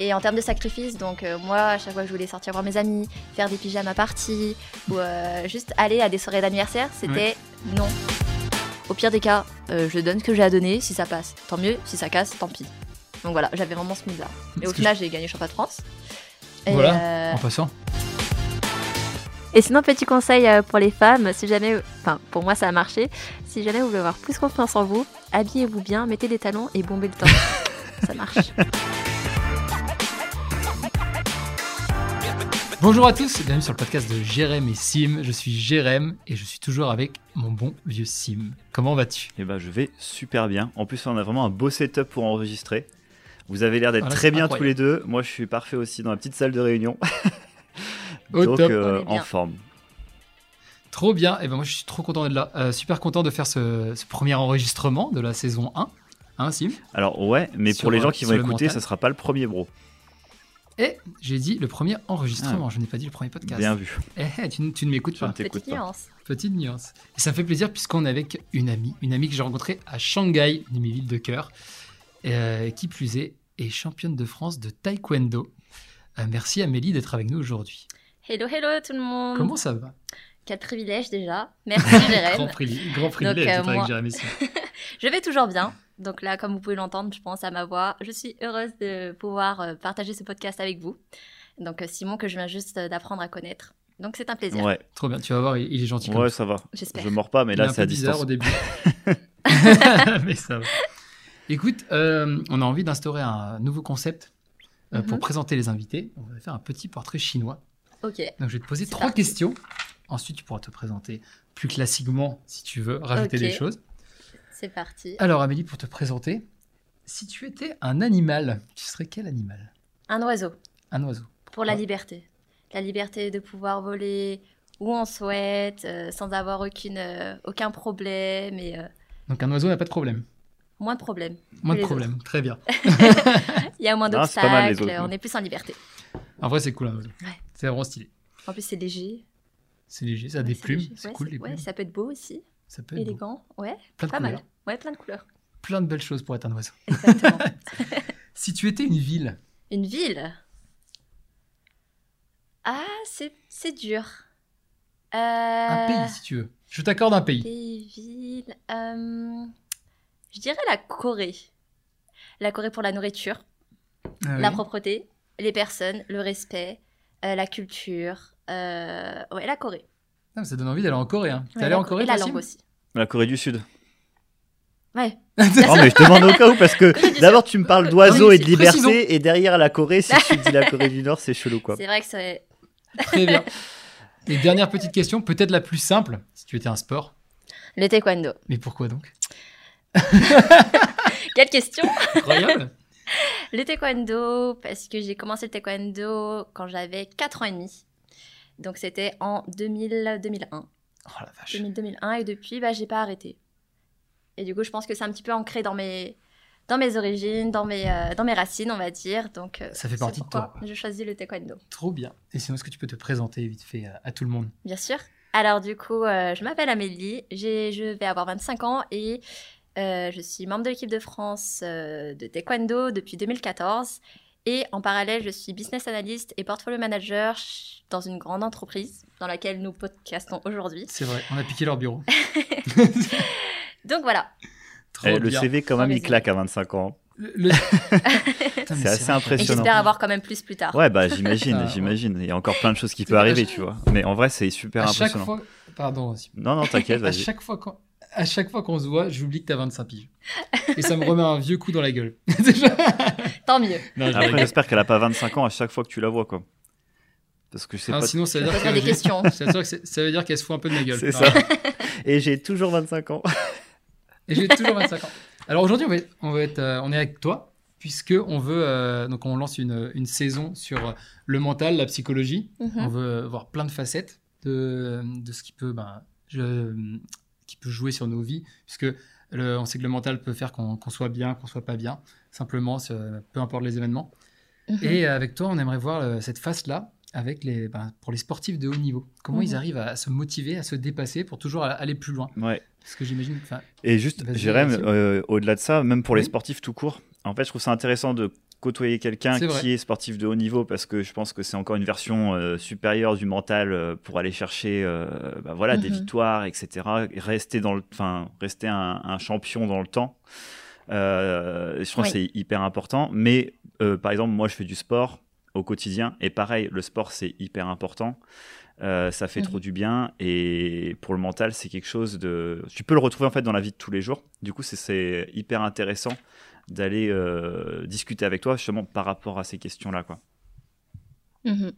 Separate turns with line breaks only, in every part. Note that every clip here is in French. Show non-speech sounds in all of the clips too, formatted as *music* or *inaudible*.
Et en termes de sacrifice, donc euh, moi, à chaque fois que je voulais sortir voir mes amis, faire des pyjamas parties, ou euh, juste aller à des soirées d'anniversaire, c'était non. Au pire des cas, euh, je donne ce que j'ai à donner. Si ça passe, tant mieux. Si ça casse, tant pis. Donc voilà, j'avais vraiment ce mood-là. Et au
que
final, j'ai gagné le championnat de France. Et,
Voilà,
euh,
en passant.
et sinon, petit conseil pour les femmes, si jamais, enfin pour moi ça a marché, si jamais vous voulez avoir plus confiance en vous, habillez-vous bien, mettez des talons et bombez le temps. *laughs* ça marche.
Bonjour à tous, bienvenue sur le podcast de Jérém et Sim. Je suis Jérém et je suis toujours avec mon bon vieux Sim. Comment vas-tu?
Eh ben, je vais super bien. En plus, on a vraiment un beau setup pour enregistrer. Vous avez l'air d'être
Voilà,
très bien
incroyable.
tous les deux. Moi, je suis parfait aussi dans la petite salle de réunion. *laughs*
Au
Donc,
top.
euh, en forme.
Trop bien, et ben moi je suis trop content d'être là. Euh, super content de faire ce, ce premier enregistrement de la saison 1. Hein, Sim?
Alors, ouais, mais
Sur,
pour les gens qui vont écouter,
mental.
ça sera pas le premier bro.
Et j'ai dit le premier enregistrement, je n'ai pas dit le premier podcast.
Ah. Bien vu.
Eh, eh, tu, ne- tu ne m'écoutes pas.
Petite
pas.
nuance.
Petite nuance. Et ça me fait plaisir puisqu'on est avec une amie, une amie que j'ai rencontrée à Shanghai, une de mes villes de cœur, euh, qui plus est, est championne de France de taekwondo. Euh, merci Amélie d'être avec nous aujourd'hui.
Hello, hello tout le monde.
Comment ça va?
Quel privilège déjà. Merci *laughs*
grand,
Jérém.
privil- grand privilège
euh,
d'être avec
moi-
Jérémy. *laughs*
Je vais toujours bien. Donc là, comme vous pouvez l'entendre, je pense à ma voix. Je suis heureuse de pouvoir euh, partager ce podcast avec vous. Donc euh, Simon, que je viens juste euh, d'apprendre à connaître. Donc c'est un plaisir.
Ouais,
Trop bien, tu vas voir, il, est gentil comme
ouais,
ça.
ça va.
J'espère.
Je mords pas, mais
Il
là, c'est à
peu bizarre
distance.
au début. *laughs* *laughs* Mais ça va. Écoute, euh, on a envie d'instaurer un nouveau concept euh, pour
Mhm.
présenter les invités. On va faire un petit portrait chinois.
Ok.
Donc, je vais te poser
C'est
trois
parti.
questions. Ensuite, tu pourras te présenter plus classiquement si tu veux, rajouter des choses.
C'est parti.
Alors, Amélie, pour te présenter, si tu étais un animal, tu serais quel animal?
Un oiseau.
Un oiseau.
Pour la
Ah.
liberté. La liberté de pouvoir voler où on souhaite, euh, sans avoir aucune, euh, aucun problème et euh,
Donc, un oiseau n'a pas de problème.
moins de problèmes.
Moins de problème. Très bien. *laughs*
Il y a moins d'obstacles,
autres.
on est plus en liberté.
En vrai, c'est cool un oiseau.
Ouais.
C'est vraiment stylé.
En plus, c'est léger.
C'est léger, ça a
Ouais,
des plumes. C'est
Ouais,
cool, les
ouais,
plumes.
ça peut être beau aussi,
Ça peut être beau.
élégant. Ouais,
Plein
pas mal. Ouais, plein de couleurs.
Plein de belles choses pour être un oiseau.
Exactement. *laughs*
Si tu étais une ville,
Une ville? Ah, c'est c'est dur. Euh,
un pays si tu veux. Je t'accorde un pays.
Pays, ville. euh, je dirais la Corée. La Corée pour la nourriture,
Ah
la propreté, les personnes, le respect, euh, la culture. ouais, la Corée.
Ah, ça donne envie d'aller en Corée. Hein. T'es allé
la
en
Co-
Corée
Et la langue aussi.
La Corée du Sud.
Ouais. *laughs*
Non, mais je demande au cas où, parce que d'abord, tu me parles d'oiseaux
Oui,
et de liberté,
précisons.
et derrière la Corée, si tu dis la *laughs* Corée du Nord, c'est chelou, quoi.
C'est vrai que c'est.
Très bien. Et dernière petite question, peut-être la plus simple, si tu étais un sport.
Le taekwondo.
Mais pourquoi donc? *laughs*
Quelle question?
Incroyable.
Le taekwondo, parce que j'ai commencé le taekwondo quand j'avais 4 ans et demi. Donc c'était en 2000, 2001.
Oh la vache.
2000, 2001 et depuis, bah, j'ai pas arrêté. Et du coup, je pense que c'est un petit peu ancré dans mes, dans mes origines, dans mes, euh, dans mes racines, on va dire. Donc, euh,
Ça fait partie de toi.
Je choisis le taekwondo,
Trop bien. Et sinon, est-ce que tu peux te présenter vite fait à, à tout le monde?
Bien sûr. Alors, du coup, euh, je m'appelle Amélie, je vais avoir 25 ans et je suis membre de l'équipe de France de taekwondo depuis 2014. Et en parallèle, je suis business analyst et portfolio manager dans une grande entreprise dans laquelle nous podcastons aujourd'hui.
C'est vrai, on a piqué leur bureau. *laughs*
Donc voilà.
Trop
Eh, le. CV, quand même, il claque à 25 ans.
Le- *laughs*
C'est assez impressionnant.
j'espère avoir quand même plus plus tard.
Ouais, bah j'imagine,
Ah, ouais.
j'imagine. Il y a encore plein de choses qui peuvent arriver, tu vois. Mais en vrai, c'est super
À chaque
impressionnant.
fois, pardon aussi.
Non, non, t'inquiète, *laughs*
À
vas-y.
chaque fois qu'on à chaque fois qu'on se voit, j'oublie que t'as 25 piges. Et ça me remet un vieux coup dans la gueule. *laughs*
Tant mieux.
j'espère qu'elle a pas 25 ans à chaque fois que tu la vois, quoi. Parce que je sais
Ah,
pas.
sinon, ça veut dire que
des questions.
ça veut dire qu'elle se fout un peu de ma gueule.
C'est ça. Et j'ai toujours 25 ans.
Et j'ai toujours 25 ans. Alors aujourd'hui, on va être, on va être, euh, on est avec toi puisque on veut, euh, donc on lance une, une saison sur le mental, la psychologie.
Mhm.
On veut voir plein de facettes de, de ce qui peut, ben, je- qui peut jouer sur nos vies, puisque le- on sait que le mental peut faire qu'on soit bien, qu'on soit pas bien, simplement, c'est- peu importe les événements.
Mhm.
Et avec toi, on aimerait voir euh, cette face-là avec les, ben, pour les sportifs de haut niveau. Comment
Mhm.
ils arrivent à se motiver, à se dépasser pour toujours aller plus loin?
Ouais.
Parce que j'imagine,
Et juste, Jérém, euh, au-delà de ça, même pour les sportifs tout court, en fait, je trouve ça intéressant de côtoyer quelqu'un qui est sportif de haut niveau parce que je pense que c'est encore une version euh, supérieure du mental euh, pour aller chercher euh, bah, voilà, des
Mhm.
victoires, etc. Et rester, dans le, enfin, rester un, un champion dans le temps. Euh, je pense
Oui.
que c'est hyper important. Mais euh, par exemple, moi, je fais du sport au quotidien. Et pareil, le sport, c'est hyper important. Euh, ça fait
Mhm.
trop du bien. Et pour le mental, c'est quelque chose de. Tu peux le retrouver en fait dans la vie de tous les jours. Du coup, c'est- c'est hyper intéressant d'aller euh, discuter avec toi justement par rapport à ces questions-là. Quoi.
Mhm.
Donc,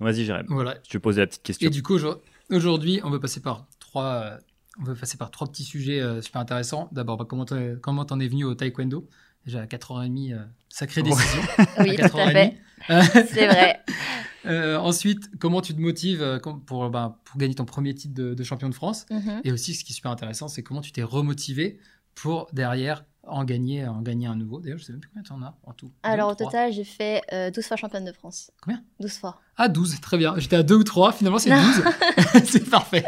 Vas-y, Jérém.
Voilà.
Je te posais la petite question.
Et du coup, aujourd- aujourd'hui, on va passer par trois, euh, on va passer par trois petits sujets euh, super intéressants. D'abord, bah, comment t'en es venu au taekwondo? Déjà à 4h30, euh, sacrée décision. *laughs*
Oui,
à
tout à
4h30.
fait. C'est vrai. *laughs*
Euh, ensuite, comment tu te motives pour, bah, pour gagner ton premier titre de, de champion de France?
Mhm.
Et aussi, ce qui est super intéressant, c'est comment tu t'es remotivé pour derrière en gagner, en gagner un nouveau. D'ailleurs, je sais même plus combien tu en as en tout.
Alors au total, j'ai fait euh, 12 fois championne de France.
Combien?
12 fois.
Ah, 12, très bien. J'étais à 2 ou 3, finalement c'est
Non.
12. *laughs* *laughs* c'est parfait.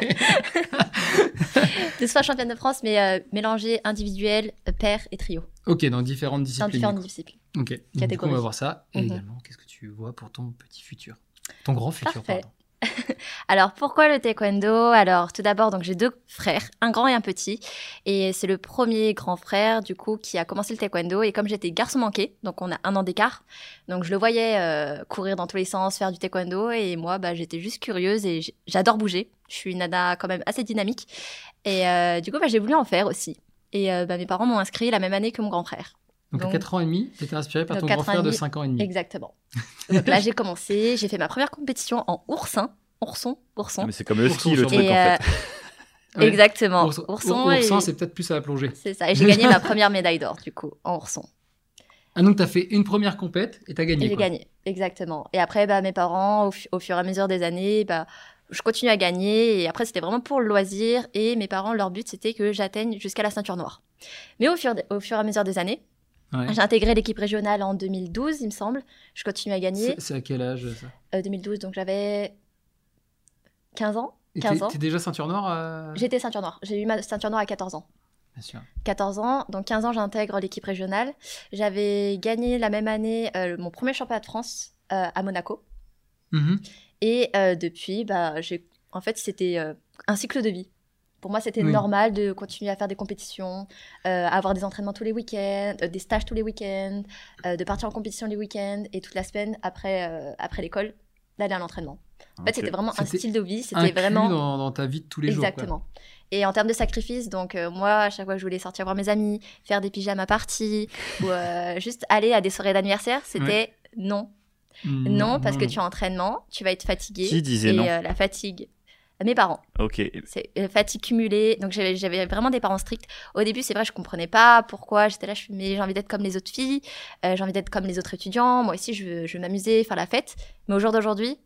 12 fois championne de France, mais euh, mélangé individuel, euh, pair et trio.
Ok, dans différentes
Dans
disciplines.
différentes
du coup.
disciplines.
Ok, donc, du coup, on va voir ça. Et
Mhm.
également, qu'est-ce que tu vois pour ton petit futur? Ton grand futur,
Parfait.
pardon. *laughs*
Alors pourquoi le taekwondo? Alors tout d'abord, donc j'ai deux frères, un grand et un petit, et c'est le premier grand frère du coup qui a commencé le taekwondo. Et comme j'étais garçon manqué, donc on a un an d'écart, donc je le voyais euh, courir dans tous les sens, faire du taekwondo, et moi bah, j'étais juste curieuse et j'adore bouger. Je suis une nana quand même assez dynamique, et euh, du coup bah, j'ai voulu en faire aussi. Et euh, bah, mes parents m'ont inscrit la même année que mon grand frère.
Donc, à
Donc-
4 ans et demi, tu étais inspiré par ton grand frère de
demi.
5 ans et demi.
Exactement. Donc là j'ai commencé, j'ai fait ma première compétition en oursin, ourson, ourson.
Ah, Mais c'est comme le
Ourson
ski, le truc
Et,
en
euh,
fait.
Ouais.
Exactement.
Ourson,
Ourson
Our-
et-
oursin, c'est peut-être plus à la plongée.
C'est ça. Et j'ai gagné ma *laughs* première médaille d'or, du coup, en ourson.
Ah, donc tu as fait une première compète et tu as gagné.
J'ai gagné, exactement. Et après, bah, mes parents, au, au fur et à mesure des années, bah, je continue à gagner. Et après, c'était vraiment pour le loisir. Et mes parents, leur but, c'était que j'atteigne jusqu'à la ceinture noire. Mais au fur, au fur et à mesure des années,
Ouais.
j'ai intégré l'équipe régionale en 2012, il me semble. Je continue à gagner.
C'est à quel âge ça?
Euh, 2012, donc j'avais 15 ans.
Et
15
t'es-
ans.
T'es déjà ceinture noire euh?
J'étais ceinture noire. J'ai eu ma ceinture noire à 14 ans.
Bien sûr.
14 ans, donc 15 ans, j'intègre l'équipe régionale. J'avais gagné la même année euh, mon premier championnat de France euh, à Monaco.
Mhm.
Et euh, depuis, bah, j'ai... en fait, c'était euh, un cycle de vie. Pour moi, c'était
Oui.
normal de continuer à faire des compétitions, euh, avoir des entraînements tous les week-ends, euh, des stages tous les week-ends, euh, de partir en compétition les week-ends et toute la semaine après, euh, après l'école, d'aller à l'entraînement. En fait, c'était vraiment un style de vie. C'était vraiment.
dans, dans ta vie de tous les jours.
Exactement. Et en termes de sacrifice, donc euh, moi, à chaque fois que je voulais sortir voir mes amis, faire des pyjamas parties, *laughs* ou euh, juste aller à des soirées d'anniversaire, c'était non. Non, parce que tu en entraînement, tu vas être fatigué.
Qui disait
et
non
euh, la fatigue. Mes parents,
Ok.
c'est euh, fatigue cumulée. Donc j'avais vraiment des parents stricts. Au début, c'est vrai, je comprenais pas pourquoi. J'étais là, je mais j'ai envie d'être comme les autres filles, euh, j'ai envie d'être comme les autres étudiants. Moi aussi, je veux, je veux m'amuser, faire la fête. Mais au jour d'aujourd'hui,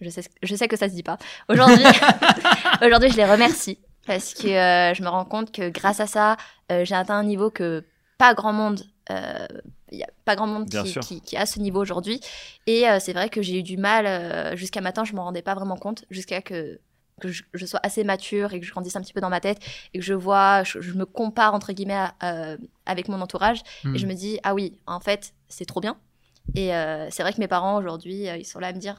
je sais, je sais que ça se dit pas. Aujourd'hui, *laughs* aujourd'hui, je les remercie parce que euh, je me rends compte que grâce à ça, j'ai atteint un niveau que pas grand monde. euh, Il y a pas grand monde qui,
sûr.
qui, qui a ce niveau aujourd'hui. Et euh, c'est vrai que j'ai eu du mal euh, jusqu'à maintenant, je m'en rendais pas vraiment compte, jusqu'à que, que je, je sois assez mature et que je grandisse un petit peu dans ma tête et que je vois, je, je me compare entre guillemets à- euh, avec mon entourage et je me dis, ah oui, en fait, c'est trop bien. Et euh, c'est vrai que mes parents aujourd'hui, euh, ils sont là à me dire,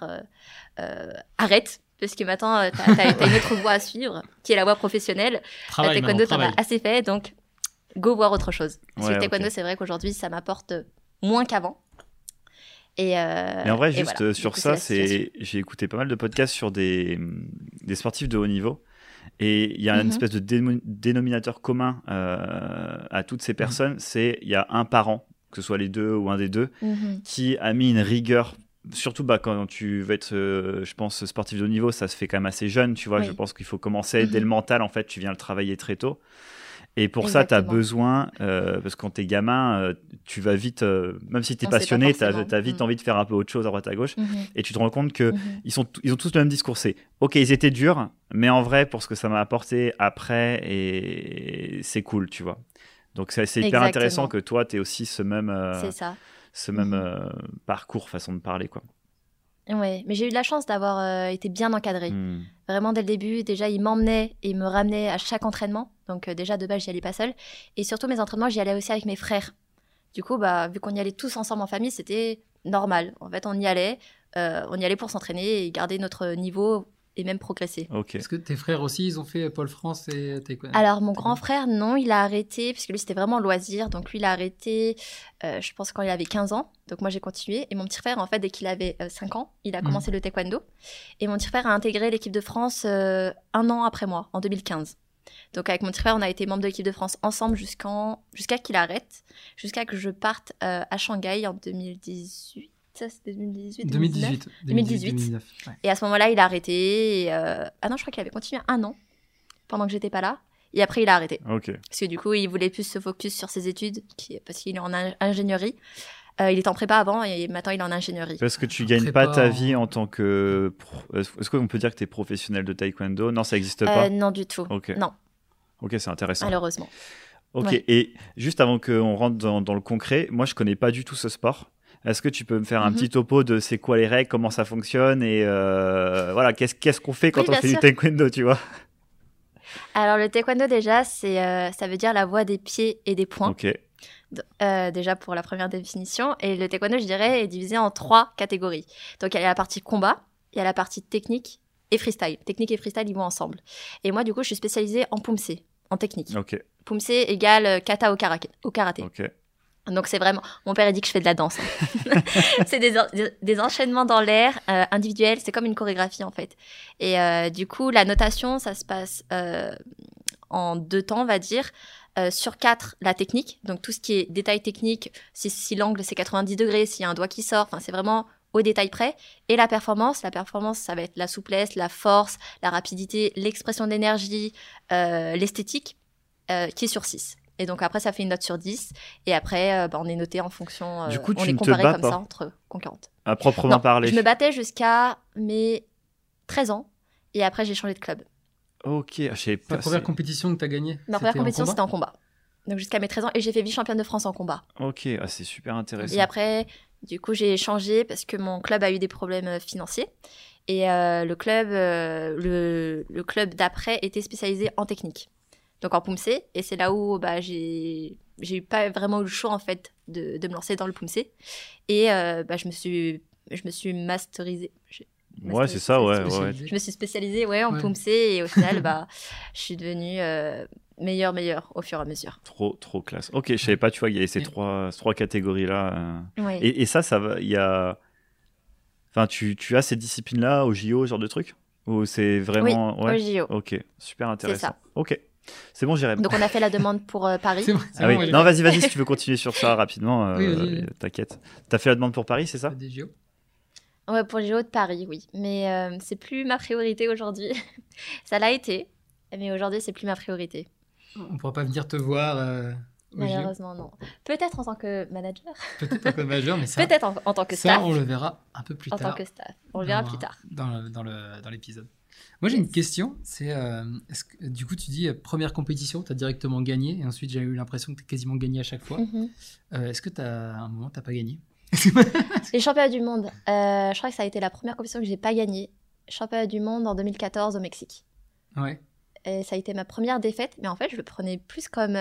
arrête, parce que maintenant, t'as t'as- t'as une autre voie à suivre, qui est la voie professionnelle. La taekwondo, t'en as assez fait, donc go voir autre chose. Parce que le taekwondo, c'est vrai qu'aujourd'hui, ça m'apporte moins qu'avant. Et, euh,
Mais en vrai, juste
voilà.
euh, sur
coup,
ça, c'est j'ai écouté pas mal de podcasts sur des, des sportifs de haut niveau. Et il y a une
Mhm.
espèce de dénominateur commun euh, à toutes ces personnes, c'est il y a un parent, que ce soit les deux ou un des deux,
Mhm.
qui a mis une rigueur. Surtout bah, quand tu veux être, euh, je pense, sportif de haut niveau, ça se fait quand même assez jeune, tu vois.
Oui.
Je pense qu'il faut commencer dès
Mhm.
le mental, en fait, tu viens le travailler très tôt. Et pour ça, tu as besoin, euh, parce que quand t'es gamin, euh, tu vas vite, euh, même si t'es
sait pas
passionné, tu
forcément.
as, vite
Mm.
envie de faire un peu autre chose à droite à gauche.
Mhm.
Et tu te rends compte que
Mhm.
ils, sont, ils ont tous le même discours. C'est ok, ils étaient durs, mais en vrai, pour ce que ça m'a apporté après, et c'est cool, tu vois. Donc c'est hyper
Exactement.
intéressant que toi, tu aies aussi ce même,
ça.
ce même
Mhm.
euh, parcours, façon de parler. Quoi.
Ouais, mais j'ai eu de la chance d'avoir euh, été bien encadrée.
Hmm.
Vraiment dès le début, déjà ils m'emmenaient et ils me ramenaient à chaque entraînement. Donc euh, déjà de base j'y allais pas seule. Et surtout mes entraînements j'y allais aussi avec mes frères. Du coup, bah, vu qu'on y allait tous ensemble en famille, c'était normal. En fait, on y allait, euh, on y allait pour s'entraîner et garder notre niveau et même progresser.
Ok.
Est-ce que tes frères aussi, ils ont fait Pôle France et taekwondo
Alors, mon grand frère, non, il a arrêté, puisque lui, c'était vraiment loisir. Donc, lui, il a arrêté, euh, je pense, quand il avait 15 ans. Donc, moi, j'ai continué. Et mon petit frère, en fait, dès qu'il avait euh, 5 ans, il a
Mhm.
commencé le taekwondo. Et mon petit frère a intégré l'équipe de France euh, un an après moi, en 2015. Donc, avec mon petit frère, on a été membre de l'équipe de France ensemble jusqu'en jusqu'à qu'il arrête, jusqu'à que je parte euh, à Shanghai en 2018. Ça, c'était 2018 2019.
2018.
2018.
2019, ouais.
Et à ce moment-là, il a arrêté. et, euh, Ah non, je crois qu'il avait continué un an pendant que j'étais pas là. Et après, il a arrêté.
Ok.
Parce que du coup, il voulait plus se focus sur ses études, qui- parce qu'il est en in- ingénierie. Euh, il était en prépa avant et maintenant il est en ingénierie.
Parce que tu
En
gagnes
prépa,
pas ta vie en tant que. pro- Est-ce qu'on peut dire que tu es professionnel de taekwondo? Non, ça n'existe pas.
Euh, non, du tout.
Ok.
Non,
Ok, c'est intéressant.
malheureusement.
Ok,
Ouais.
et juste avant qu'on rentre dans, dans le concret, moi je connais pas du tout ce sport. Est-ce que tu peux me faire un
Mhm.
petit topo de c'est quoi les règles, comment ça fonctionne et euh, voilà, qu'est-ce qu'est-ce qu'on fait quand
Oui,
on fait
sûr.
du taekwondo, tu vois?
Alors, le taekwondo, déjà, c'est, euh, ça veut dire la voie des pieds et des poings.
Ok,
Euh, déjà pour la première définition. Et le taekwondo, je dirais, est divisé en trois catégories. Donc il y a la partie combat, il y a la partie technique et freestyle. Technique et freestyle, ils vont ensemble. Et moi, du coup, je suis spécialisée en pumse, en technique.
ok,
Pumse égale euh, kata au, kara- au karaté.
ok.
Donc c'est vraiment... Mon père a dit que je fais de la danse. hein. *laughs* c'est des, en- des- des enchaînements dans l'air euh, individuels, c'est comme une chorégraphie en fait. Et euh, du coup, la notation, ça se passe euh, en deux temps, on va dire. Sur quatre, la technique, donc tout ce qui est détail technique, si, si l'angle c'est 90 degrés, s'il y a un doigt qui sort, c'est vraiment au détail près. Et la performance, la performance, ça va être la souplesse, la force, la rapidité, l'expression d'énergie, l'esthétique, qui est sur 6. Et donc après, ça fait une note sur 10. Et après, euh, bah, on est noté en fonction. euh,
Du coup,
on
tu
est comparé comme
pas
ça entre concurrentes.
À proprement
Non,
parler.
Je me battais jusqu'à mes 13 ans. Et après, j'ai changé de club.
Ok, je sais
Ta
pas.
première compétition que tu as gagnée?
Ma première compétition,
combat?
c'était en combat. Donc jusqu'à mes 13 ans. Et j'ai fait vice-championne de France en combat.
Ok, ah, c'est super intéressant.
Et après, du coup, j'ai changé parce que mon club a eu des problèmes euh, financiers. Et euh, le club, euh, le, le club d'après était spécialisé en technique. Donc en pumse. Et c'est là où bah, j'ai j'ai eu pas vraiment eu le choix en fait de, de me lancer dans le pumse. Et euh, bah, je me suis je me suis masterisée.
Ouais, c'est ça, ouais, ouais.
Je me suis spécialisée ouais, en
Ouais.
et au final, bah, je suis devenue euh, meilleure, meilleure au fur et à mesure.
Trop, trop classe. Ok, je savais pas, tu vois, il y avait ces
Ouais.
trois, trois catégories-là. euh.
Oui.
Et, et ça, ça va, il y a. Enfin, tu, tu as ces disciplines-là au JO, ce genre de truc? Ou c'est vraiment.
Au JO.
Ok, super intéressant.
ça.
Ok, c'est bon, j'irai.
Donc on a fait la demande pour euh, Paris.
C'est bon,
Ah
bon,
oui. Non, vas-y, vas-y, si tu veux continuer sur ça rapidement, euh,
Oui,
t'inquiète. T'as fait la demande pour Paris, c'est ça?
Des JO.
Ouais, pour les JO de Paris, oui. Mais euh, c'est plus ma priorité aujourd'hui. *laughs* ça l'a été, mais aujourd'hui, c'est plus ma priorité.
On pourra pas venir te voir euh.
Malheureusement, non. Peut-être en tant que manager, *laughs*
Peut-être un peu majeur, mais ça,
peut-être en, en tant que
ça,
staff.
on le verra un peu plus
En
tard.
tant que staff. On le verra plus tard.
Dans, le- dans le- dans l'épisode. Moi, j'ai une question. C'est, euh, que, du coup, tu dis euh, première compétition, tu as directement gagné, et ensuite j'ai eu l'impression que tu as quasiment gagné à chaque fois.
Mhm.
Euh, est-ce que tu as un moment, tu pas gagné? *laughs*
Les championnats du monde, je crois que ça a été la première compétition que j'ai pas gagnée. Championnat du monde en 2014 au Mexique.
Ouais.
Et ça a été ma première défaite, mais en fait, je le prenais plus comme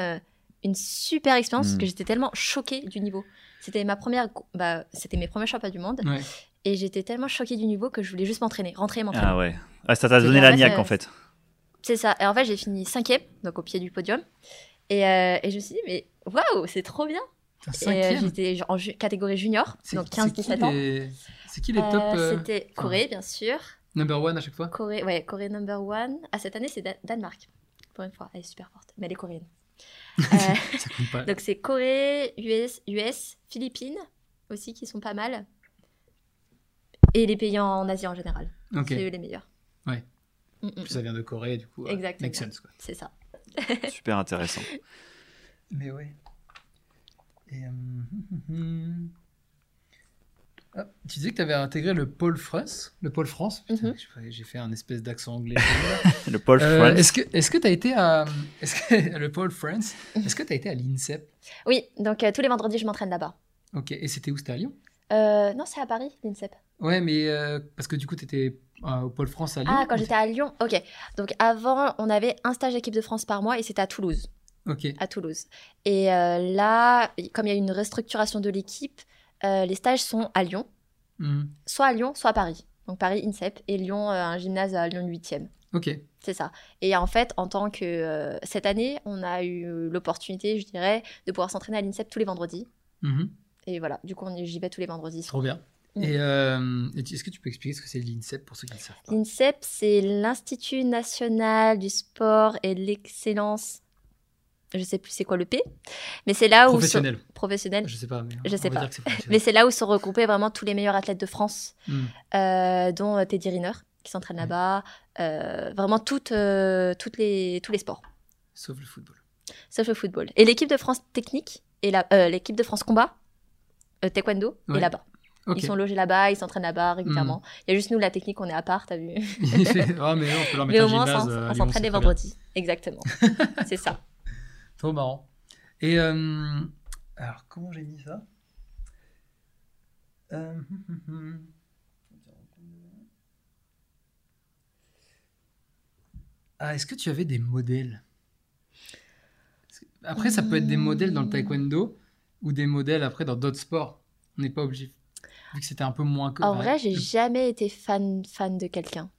une super expérience parce que j'étais tellement choquée du niveau. C'était ma première, bah, c'était mes premiers championnats du monde,
ouais.
et j'étais tellement choquée du niveau que je voulais juste m'entraîner, rentrer et m'entraîner.
Ah ouais. Ah, ça t'a
C'est
donné la niaque en
c'est-
fait.
C'est ça. Et en fait, j'ai fini cinquième, donc au pied du podium, et, euh, et je me suis dit, mais waouh, c'est trop bien. Et euh, j'étais en ju- catégorie junior,
C'est-
donc
c'est qui
15-17 ans.
les- C'est qui les
Euh,
top euh,
C'était Corée, bien sûr.
number one à chaque fois
Corée, ouais, Corée number one. Ah, cette année, c'est Dan- Danemark. Pour une fois, elle est super forte, mais elle est coréenne. Euh, *laughs*
Ça compte pas.
donc c'est Corée, US, US, Philippines aussi qui sont pas mal. Et les pays en Asie en général. C'est eux les meilleurs.
Ouais.
Mm, mm,
Plus ça vient de Corée, du coup. euh,
Exactement.
make sense, quoi.
c'est ça. *laughs*
Super intéressant.
Mais ouais. Et, euh, hum, ah, tu disais que tu avais intégré le pôle France. Le pôle France.
Mhm.
j'ai- fait un espèce d'accent anglais. *laughs*
Le
Euh,
France.
est-ce que est-ce que tu as été à *laughs* que le pôle France Est-ce que tu as été à l'INSEP?
Oui, donc euh, tous les vendredis, je m'entraîne là-bas.
Ok. Et c'était où? C'était à Lyon?
Euh, non, c'est à Paris, l'INSEP.
Ouais, mais euh, parce que du coup, tu étais au pôle France à Lyon.
Ah, quand j'étais à Lyon Ok. Donc avant, on avait un stage équipe de France par mois et c'était à Toulouse.
Ok.
à Toulouse. Et euh, là, comme il y a eu une restructuration de l'équipe, euh, les stages sont à Lyon,
Mhm.
soit à Lyon, soit à Paris. Donc Paris INSEP et Lyon, euh, un gymnase à Lyon 8e.
Ok.
C'est ça. Et en fait, en tant que. euh, cette année, on a eu l'opportunité, je dirais, de pouvoir s'entraîner à l'INSEP tous les vendredis.
Mhm.
Et voilà, du coup, j'y vais tous les vendredis.
Trop bien.
Mm.
Et euh, est-ce que tu peux expliquer ce que c'est l'INSEP pour ceux qui ne savent pas?
L'INSEP, c'est l'Institut national du sport et de l'excellence. Je sais plus c'est quoi le P, mais c'est là où.
Professionnel.
se- Professionnel.
Je sais pas, mais
Je sais pas. Mais c'est là où sont regroupés vraiment tous les meilleurs athlètes de France,
Mm.
euh, dont euh, Teddy Riner, qui s'entraîne
Mm.
là-bas. euh, vraiment toutes, euh, toutes les, tous les sports,
Sauf le football.
sauf le football. Et l'équipe de France technique et l'équipe de France combat, taekwondo,
Ouais.
est là-bas. Ils sont logés là-bas, ils s'entraînent là-bas régulièrement. Il y a juste nous, la technique, on est à part, t'as vu *laughs*
Ah, mais non, on peut leur *laughs*
Mais
mettre
au moins, on s'entraîne les vendredis. Exactement. c'est ça.
Trop marrant. Et euh, alors, comment j'ai mis ça? Euh, hum, hum, hum. Ah, est-ce que tu avais des modèles? Que- Après, ça peut être des modèles dans le taekwondo ou des modèles après dans d'autres sports. On n'est pas obligé. Vu que c'était un peu moins. co-
En vrai, j'ai
le-
jamais été fan, fan de quelqu'un.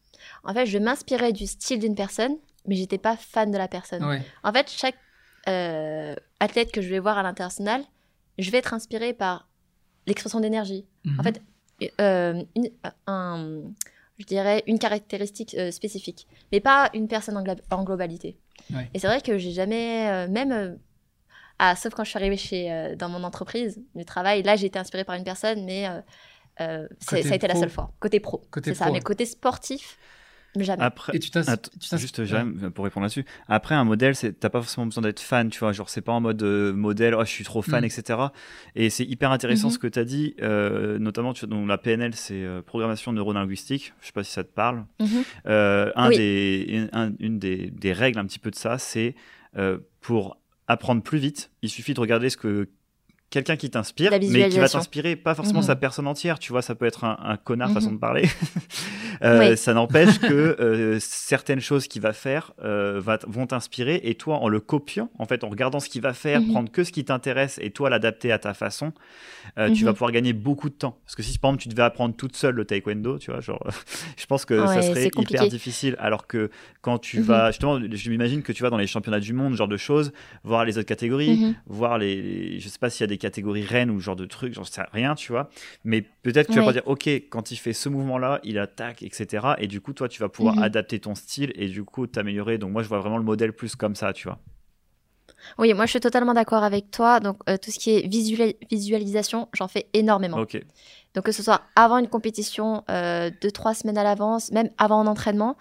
En fait, je m'inspirais du style d'une personne, mais j'étais pas fan de la personne.
Ouais.
En fait, chaque euh, athlète que je vais voir à l'international, je vais être inspirée par l'expression d'énergie.
Mhm.
En fait, euh, une, un- je dirais une caractéristique euh, spécifique, mais pas une personne en, globalité.
Ouais.
Et c'est vrai que j'ai jamais, même, ah, sauf quand je suis arrivée chez, dans mon entreprise, du travail, là j'ai été inspirée par une personne, mais ça a été la seule fois. Côté pro, c'est ça. mais côté sportif, jamais.
Après,
Et tu
Attends, juste
ouais.
Pour répondre là-dessus. Après, un modèle, c'est t'as pas forcément besoin d'être fan, tu vois. Genre, c'est pas en mode euh, modèle, oh, je suis trop fan,
Mm.
etc. Et c'est hyper intéressant
Mhm.
ce que tu as dit, euh, notamment, tu vois, donc, la PNL, c'est euh, programmation neurolinguistique. Je sais pas si ça te parle.
Mhm.
Euh, un
Oui.
des, un- une des, des règles un petit peu de ça, c'est euh, pour apprendre plus vite, il suffit de regarder ce que quelqu'un qui t'inspire, mais qui va t'inspirer, pas forcément
Mhm.
sa personne entière, tu vois, ça peut être un, un connard
Mhm.
façon de parler. *laughs* Euh,
Oui.
Ça n'empêche que *laughs* euh, certaines choses qu'il va faire euh, va vont t'inspirer et toi, en le copiant, en fait, en regardant ce qu'il va faire,
Mhm.
prendre que ce qui t'intéresse et toi l'adapter à ta façon, tu
Mhm.
vas pouvoir gagner beaucoup de temps. Parce que si par exemple tu devais apprendre toute seule le taekwondo, tu vois, genre, *laughs* je pense que ça serait hyper difficile. Alors que quand tu
Mhm.
vas, justement, je m'imagine que tu vas dans les championnats du monde, genre de choses, voir les autres catégories,
Mhm.
voir les, je sais pas s'il y a des catégories reines ou genre de trucs, j'en sais rien, tu vois. Mais peut-être que tu vas pas dire, ok, quand il fait ce mouvement-là, il attaque, etc. Et du coup, toi, tu vas pouvoir
Mhm.
adapter ton style et du coup t'améliorer. Donc moi, je vois vraiment le modèle plus comme ça, tu vois.
Oui, moi je suis totalement d'accord avec toi. Donc euh, tout ce qui est visuali- visualisation, j'en fais énormément.
Ok.
Donc que ce soit avant une compétition, euh, deux, trois semaines à l'avance, même avant un entraînement,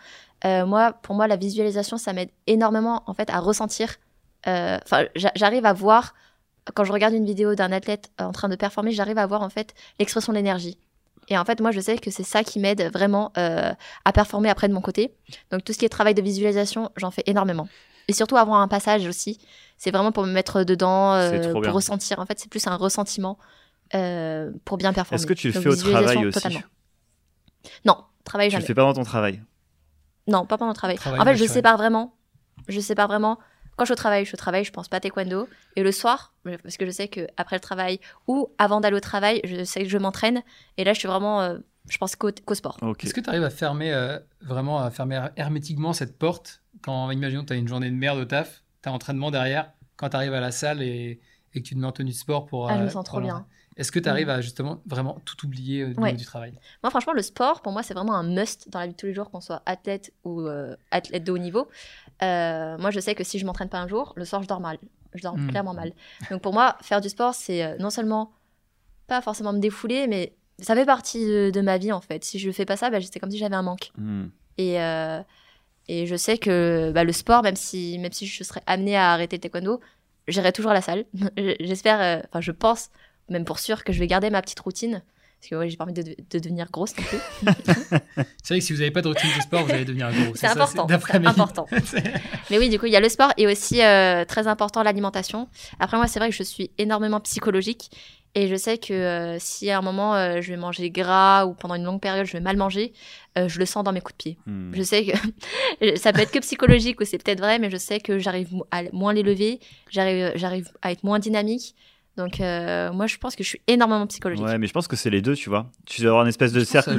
euh, moi, pour moi, la visualisation, ça m'aide énormément en fait à ressentir. Enfin, j'a- j'arrive à voir quand je regarde une vidéo d'un athlète en train de performer, j'arrive à voir en fait l'expression de l'énergie. Et en fait, moi, je sais que c'est ça qui m'aide vraiment euh, à performer après de mon côté. Donc tout ce qui est travail de visualisation, j'en fais énormément. Et surtout avant un passage aussi, c'est vraiment pour me mettre dedans, euh, pour
bien.
ressentir. En fait, c'est plus un ressentiment euh, pour bien performer.
Est-ce que tu le
Donc,
fais au travail aussi
totalement. Non, travail
Tu le
jamais.
fais pas dans ton travail?
Non, pas pendant le travail.
Travail
en fait, je
naturel.
sépare vraiment. Je sépare vraiment. Quand je suis au travail, je suis au travail, je pense pas à taekwondo. Et le soir, parce que je sais que après le travail ou avant d'aller au travail, je sais que je m'entraîne. Et là, je suis vraiment, euh, je pense qu'au sport.
Ok.
Est-ce que tu arrives à fermer euh, vraiment à fermer her- hermétiquement cette porte quand, imaginons, tu as une journée de merde au taf, tu as entraînement derrière, quand tu arrives à la salle et, et que tu te mets en tenue de sport pour.
Ah, je me
euh,
sens trop bien.
Est-ce que tu arrives à justement vraiment tout oublier au niveau
Ouais.
du travail?
Moi, franchement, le sport, pour moi, c'est vraiment un must dans la vie de tous les jours, qu'on soit athlète ou euh, athlète de haut niveau. Euh, moi, je sais que si je m'entraîne pas un jour, le soir, je dors mal. Je dors
Mm.
clairement mal. Donc, pour moi, faire du sport, c'est euh, non seulement pas forcément me défouler, mais ça fait partie de, de ma vie, en fait. Si je fais pas ça, bah, c'est comme si j'avais un manque.
Hmm.
Et, euh, et je sais que bah, le sport, même si, même si je serais amenée à arrêter le taekwondo, j'irai toujours à la salle. *laughs* J'espère, euh, enfin, je pense, même pour sûr, que je vais garder ma petite routine. Parce que ouais, j'ai pas envie de, de devenir grosse non plus. *laughs*
C'est vrai que si vous n'avez pas de routine de sport, vous allez devenir gros.
C'est important, c'est important. *laughs* Mais oui, du coup, il y a le sport et aussi euh, très important l'alimentation. Après, moi, c'est vrai que je suis énormément psychologique et je sais que euh, si à un moment euh, je vais manger gras ou pendant une longue période je vais mal manger, euh, je le sens dans mes coups de pied.
Hmm.
Je sais que *laughs* ça peut être que psychologique ou c'est peut-être vrai, mais je sais que j'arrive à moins les lever, j'arrive à être moins dynamique. Donc, euh, moi, je pense que je suis énormément psychologique.
Ouais, mais je pense que c'est les deux, tu vois. Tu dois avoir une espèce de
Je
cercle,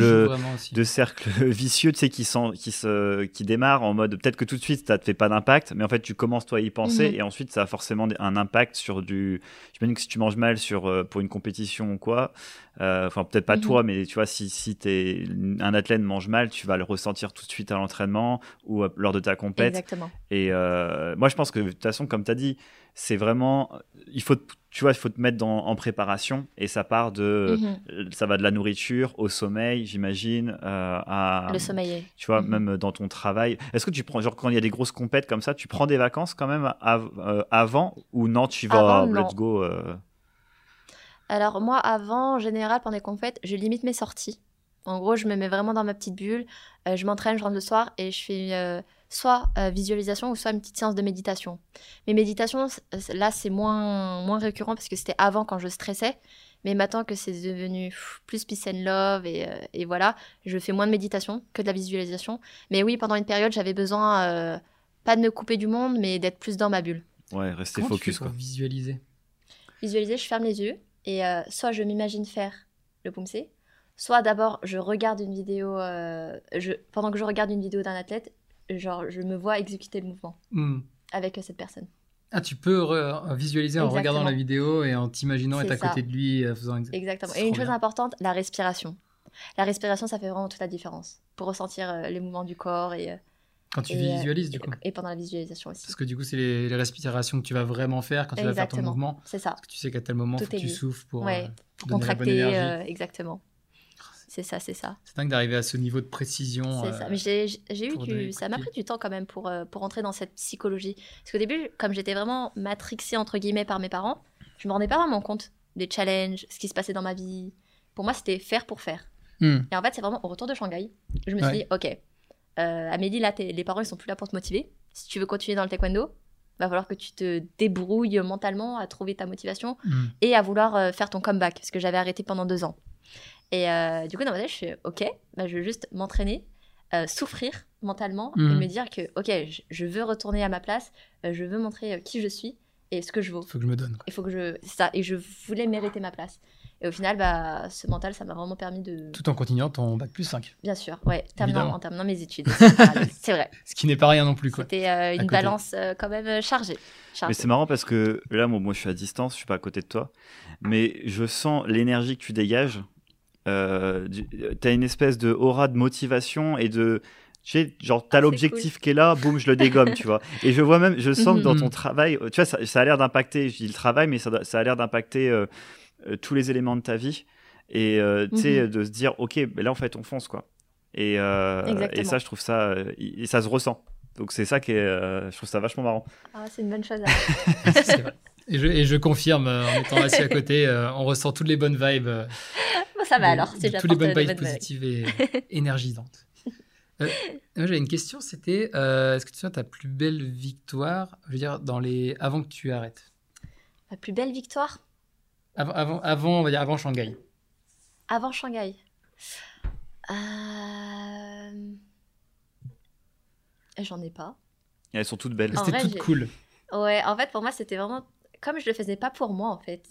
de cercle *laughs* vicieux, tu sais, qui, sent, qui, se, qui démarre en mode peut-être que tout de suite ça te fait pas d'impact, mais en fait tu commences toi à y penser
Mhm.
et ensuite ça a forcément un impact sur du. J'imagine que si tu manges mal sur, euh, pour une compétition ou quoi, euh, enfin peut-être pas
Mhm.
toi, mais tu vois, si, si es, un athlète mange mal, tu vas le ressentir tout de suite à l'entraînement ou lors de ta compète.
Exactement.
Et euh, moi, je pense que de toute façon, comme tu as dit, c'est vraiment. Il faut, tu vois, il faut te mettre dans- en préparation et ça part de.
Mhm.
Ça va de la nourriture au sommeil, j'imagine, euh, à.
Le sommeil.
Tu vois,
Mhm.
même dans ton travail. Est-ce que tu prends, genre, quand il y a des grosses compètes comme ça, tu prends des vacances quand même av- euh, avant ou non, tu vas,
Avant, non.
let's go euh,
Alors moi, avant, en général, pendant les compètes, je limite mes sorties. En gros, je me mets vraiment dans ma petite bulle. euh, je m'entraîne, je rentre le soir et je fais euh, soit euh, visualisation ou soit une petite séance de méditation. Mes méditations, c- c- là, c'est moins, moins récurrent parce que c'était avant quand je stressais. Mais maintenant que c'est devenu pff, plus peace and love et, euh, et voilà, je fais moins de méditation que de la visualisation. Mais oui, pendant une période, j'avais besoin, euh, pas de me couper du monde, mais d'être plus dans ma bulle.
Ouais, rester
Comment tu
focus,
pour
quoi.
visualiser?
Visualiser, je ferme les yeux et euh, soit je m'imagine faire le poumsé, soit d'abord je regarde une vidéo, euh, je, pendant que je regarde une vidéo d'un athlète, genre je me vois exécuter le mouvement
Hmm.
avec cette personne.
Ah, tu peux visualiser en regardant la vidéo et en t'imaginant être à côté de lui euh, faisant exa-
Exactement. Et une chose
bien.
importante, la respiration. La respiration, ça fait vraiment toute la différence pour ressentir euh, les mouvements du corps et, euh,
quand tu
et,
visualises du coup.
et pendant la visualisation aussi.
Parce que du coup, c'est les, les respirations que tu vas vraiment faire quand tu vas faire ton mouvement.
C'est ça.
Parce que tu sais qu'à tel moment, faut que tu souffles pour.
Ouais.
euh,
Pour contracter, euh, exactement. C'est ça, c'est ça.
C'est dingue d'arriver à ce niveau de précision.
C'est
euh,
ça. Mais j'ai j'ai eu du... Ça m'a pris du temps quand même pour, euh, pour entrer dans cette psychologie. Parce qu'au début, comme j'étais vraiment matrixée, entre guillemets, par mes parents, je me rendais pas vraiment compte des challenges, ce qui se passait dans ma vie. Pour moi, c'était faire pour faire.
hmm.
Et en fait, c'est vraiment au retour de Shanghai, je me suis
Ouais.
dit, ok, euh, Amélie, là, les parents, ils sont plus là pour te motiver. Si tu veux continuer dans le taekwondo, va falloir que tu te débrouilles mentalement à trouver ta motivation
Hmm.
et à vouloir euh, faire ton comeback, parce que j'avais arrêté pendant deux ans. Et euh, du coup, dans ma tête, je fais, ok, bah, je veux juste m'entraîner, euh, souffrir mentalement et
Mhm.
me dire que, ok, je, je veux retourner à ma place, euh, je veux montrer euh, qui je suis et ce que je vaux.
Faut que je me donne.
Il faut que je. C'est ça, et je voulais mériter ma place. Et au final, bah, ce mental, ça m'a vraiment permis de.
Tout en continuant ton bac plus 5.
Bien sûr, ouais, terminant, en terminant mes études. *laughs* c'est vrai.
Ce qui n'est pas rien non plus. quoi.
C'était euh, une
côté.
balance euh, quand même euh, chargée.
Mais
chargée.
c'est marrant parce que là, moi, moi, je suis à distance, je suis pas à côté de toi, mais je sens l'énergie que tu dégages. Euh, tu as une espèce de aura de motivation et de. Tu sais, genre, t'as
Ah,
l'objectif qui est là, boum, je le dégomme, tu vois. Et je vois même, je *laughs* sens que dans
Mhm.
ton travail, tu vois, ça, ça a l'air d'impacter, je dis le travail, mais ça, a l'air d'impacter euh, euh, tous les éléments de ta vie. Et euh, tu sais,
Mhm.
de se dire, ok, mais là, en fait, on fonce, quoi. Et, euh, et ça, je trouve ça, euh, et ça se ressent. Donc, c'est ça qui est, euh, je trouve ça vachement marrant.
Ah, c'est une bonne chose. *laughs* à- *laughs*
C'est vrai. Et je, et je confirme, euh, en étant assis à côté, euh, on ressent toutes les bonnes vibes. euh,
Bon, ça va
de-
alors, si
Toutes les bonnes
des
vibes positives et *laughs* énergisantes. Euh, moi, J'avais une question, c'était euh, est-ce que tu sais ta plus belle victoire, je veux dire, dans les avant que tu arrêtes?
Ma plus belle victoire?
Avant, avant, avant, on va dire avant Shanghai.
avant Shanghai. Euh... J'en ai pas.
Et elles sont toutes belles.
C'était
vrai,
toute
j'ai-
cool.
Ouais, en fait, pour moi, c'était vraiment. Comme je le faisais pas pour moi, en fait.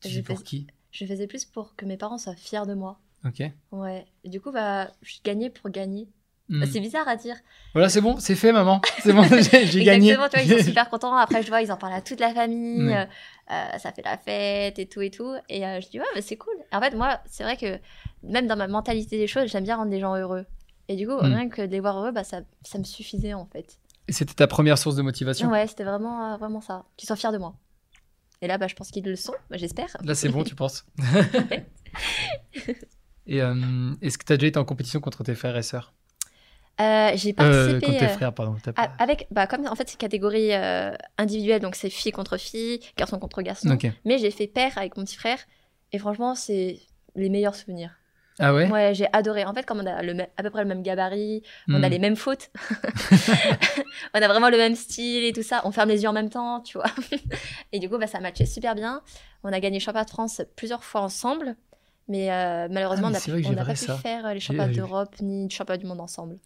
Tu
Je
fais pour qui?
Je faisais plus pour que mes parents soient fiers de moi.
Ok.
Ouais. Et du coup, bah, je gagnais pour gagner.
Hmm.
Bah, c'est bizarre à dire.
Voilà, c'est bon, c'est fait, maman. C'est bon, j'ai *laughs* gagné.
Exactement, tu vois, ils sont super contents. Après, je vois, ils en parlent à toute la famille.
Ouais.
euh, ça fait la fête et tout et tout. Et euh, je dis, ouais, mais c'est cool. En fait, moi, c'est vrai que même dans ma mentalité des choses, j'aime bien rendre les gens heureux. Et du coup,
Mm.
rien que de les voir heureux, bah, ça, ça me suffisait en fait.
Et C'était ta première source de motivation?
Ouais, c'était vraiment, euh, vraiment ça. Qu'ils soient fiers de moi. Et là, bah, je pense qu'ils le sont, bah, j'espère.
Là, c'est bon, tu penses *laughs* *laughs* Et euh, est-ce que tu as déjà été en compétition contre tes frères et sœurs?
Euh, j'ai
euh,
participé.
Contre tes
euh,
frères, pardon. pas-
avec, bah, comme en fait, c'est catégorie euh, individuelle, donc c'est fille contre fille, garçon contre garçon. Mais j'ai fait paire avec mon petit frère. Et franchement, c'est les meilleurs souvenirs.
Ah ouais,
Ouais, j'ai adoré. En fait, comme on a le même- à peu près le même gabarit, on a
Hmm.
les mêmes fautes, *laughs* *laughs* on a vraiment le même style et tout ça. On ferme les yeux en même temps, tu vois. *laughs* et du coup, bah, ça matchait super bien. On a gagné le championnat de France plusieurs fois ensemble. Mais euh, malheureusement,
Ah, mais
on n'a pas pu
ça.
faire euh, les championnats
vu.
d'Europe ni le championnat du monde ensemble.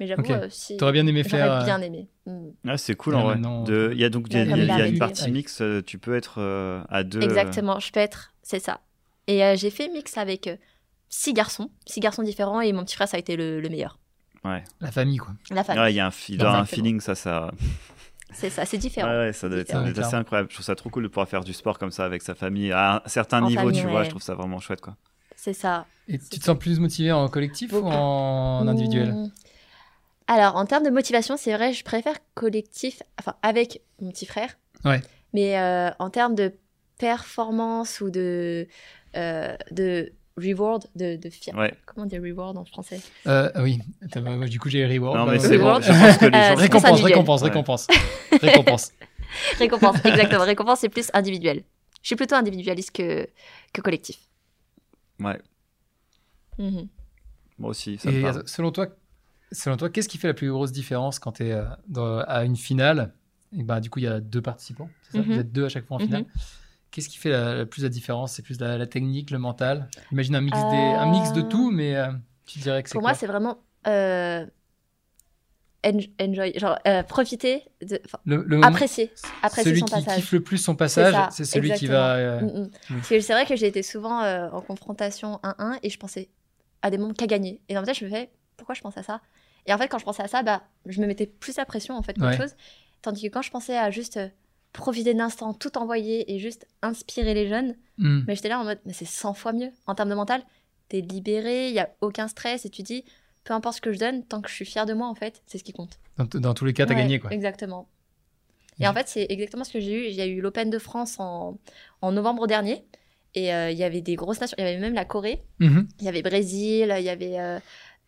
Mais j'avoue,
Ok.
euh, si
T'aurais bien aimé faire.
j'aurais
euh,
bien aimé. Mm.
Ah, c'est cool en vrai. De- Il y a donc il y a, y a- y une partie
ouais.
mix, euh, tu peux être euh, à deux. euh,
Exactement, je peux être, c'est ça. Et euh, j'ai fait mix avec euh, six garçons, six garçons différents, et mon petit frère, ça a été le, le meilleur.
La famille, quoi.
La famille,
Ouais, il y a un, fi- il doit avoir un feeling, ça, ça. *laughs*
c'est ça, c'est différent.
Ouais, ouais, ça doit être, assez incroyable. Je trouve ça trop cool de pouvoir faire du sport comme ça avec sa famille à un certain
En
niveau,
famille,
tu vois.
ouais.
Je trouve ça vraiment chouette, quoi.
C'est ça.
Et tu te sens plus motivé en collectif ou en individuel?
Mmh. Alors, en termes de motivation, c'est vrai, je préfère collectif, enfin, avec mon petit frère.
Ouais.
Mais euh, en termes de performance ou de, euh, de reward, de, de
Ouais.
Comment dire reward en français
euh, Oui, bah, moi, du coup j'ai reward.
Non,
bah,
mais
ouais.
c'est bon.
Reward.
Je pense que les
Euh,
gens.
c'est
Récompense, récompense,
Ouais.
récompense. récompense. *laughs*
Récompense, exactement. Récompense, c'est plus individuel. Je suis plutôt individualiste que, que collectif.
Ouais,
Mhm.
moi aussi, ça me
Et
parle.
selon toi, selon toi, qu'est-ce qui fait la plus grosse différence quand tu es à une finale? Et bah, Du coup, il y a deux participants, c'est ça?
Mhm.
Vous êtes deux à chaque fois en finale. Qu'est-ce qui fait la, la plus la différence? C'est plus la, la technique, le mental? Imagine un mix, des,
Euh,
un mix de tout, mais euh, tu dirais que c'est
Pour
quoi?
moi, c'est vraiment euh, en- enjoy, genre euh, profiter, de,
le, le
apprécier, apprécier
Celui
son
qui
passage.
kiffe le plus son passage, c'est celui qui va. euh,
Mm, mm. *laughs*
oui.
Parce que c'est vrai que j'ai été souvent euh, en confrontation 1-1 et je pensais à des moments qu'à gagner. Et dans ma tête, je me fais pourquoi je pense à ça? Et en fait, quand je pensais à ça, bah, je me mettais plus la pression en fait qu'autre
Ouais.
chose. Tandis que quand je pensais à juste profiter de l'instant, tout envoyer et juste inspirer les jeunes,
hmm.
mais j'étais là en mode mais c'est 100 fois mieux. En termes de mental, t'es libéré, il y a aucun stress et tu dis peu importe ce que je donne, tant que je suis fière de moi en fait, c'est ce qui compte.
dans, dans tous les cas, tu as
Ouais,
gagné. Quoi.
Exactement. Et en fait, c'est exactement ce que j'ai eu. Il y a eu l'Open de France en, en novembre dernier. Et euh, il y avait des grosses nations. Il y avait même la Corée.
Mhm.
Il y avait Brésil. Il y avait euh,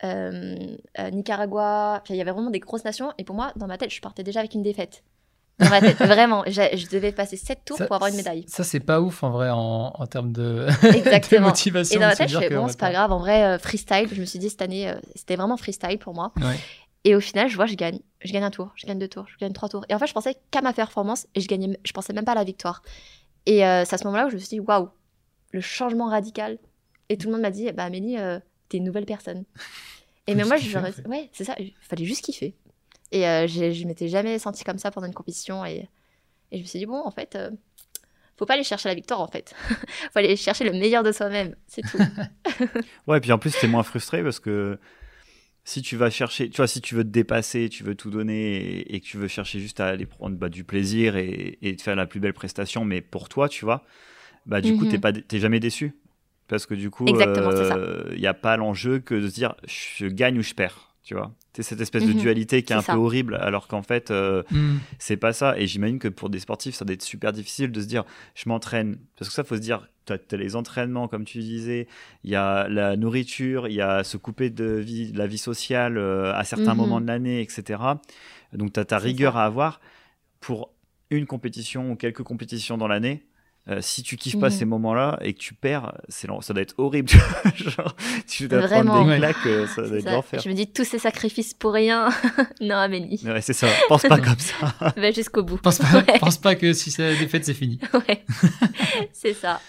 euh, euh, Nicaragua. Il y avait vraiment des grosses nations. Et pour moi, dans ma tête, je partais déjà avec une défaite. Dans ma tête, vraiment. Je devais passer 7 tours
Ça-
pour avoir une médaille.
Ça, c'est pas ouf en vrai en, en termes de, *laughs*
Exactement.
de motivation.
Et dans ma tête, je fais bon, c'est pas grave. En vrai, euh, freestyle. Je me suis dit cette année, euh, c'était vraiment freestyle pour moi.
Ouais.
Et au final, je vois, je gagne. Je gagne un tour, je gagne deux tours, je gagne trois tours. Et en fait, je pensais qu'à ma performance et je gagnais, je pensais même pas à la victoire. Et euh, c'est à ce moment-là où je me suis dit, waouh, le changement radical. Et tout le monde m'a dit, bah Amélie, t'es une nouvelle personne. Et mais moi, je, ouais, c'est ça, il fallait juste kiffer. Et euh, je m'étais jamais sentie comme ça pendant une compétition. Et, et je me suis dit, bon, en fait, euh, faut pas aller chercher la victoire, en fait. *laughs* faut aller chercher le meilleur de soi-même, c'est tout. *laughs*
Ouais, et puis en plus, t'es moins frustré parce que si tu vas chercher, tu vois, si tu veux te dépasser, tu veux tout donner et, et que tu veux chercher juste à aller prendre bah, du plaisir et, et de faire la plus belle prestation, mais pour toi, tu vois, bah du coup,
Mhm.
t'es pas, t'es jamais déçu parce que du coup, il n'y a pas l'enjeu que de se dire je gagne ou je perds, tu vois. C'est cette espèce de
Mhm.
dualité qui est, un
ça.
peu horrible, alors qu'en fait, euh,
Hmm.
c'est pas ça. Et j'imagine que pour des sportifs, ça doit être super difficile de se dire, je m'entraîne. Parce que ça, faut se dire, tu as, les entraînements, comme tu disais, il y a la nourriture, il y a se couper de, vie, de la vie sociale euh, à certains
Mhm.
moments de l'année, etc. Donc, tu as ta rigueur
ça.
à avoir pour une compétition ou quelques compétitions dans l'année. Euh, si tu kiffes pas
Mhm.
ces moments-là et que tu perds, c'est ça doit être horrible. *laughs* Genre, tu dois prendre des claques, euh, ça doit être l'enfer.
Je me dis, tous ces sacrifices pour rien. *laughs* non, Amélie,
Ouais, c'est ça. Pense pas comme ça. *laughs*
va jusqu'au bout.
Pense pas,
Ouais.
pense pas que si c'est la défaite, c'est fini.
Ouais. c'est ça.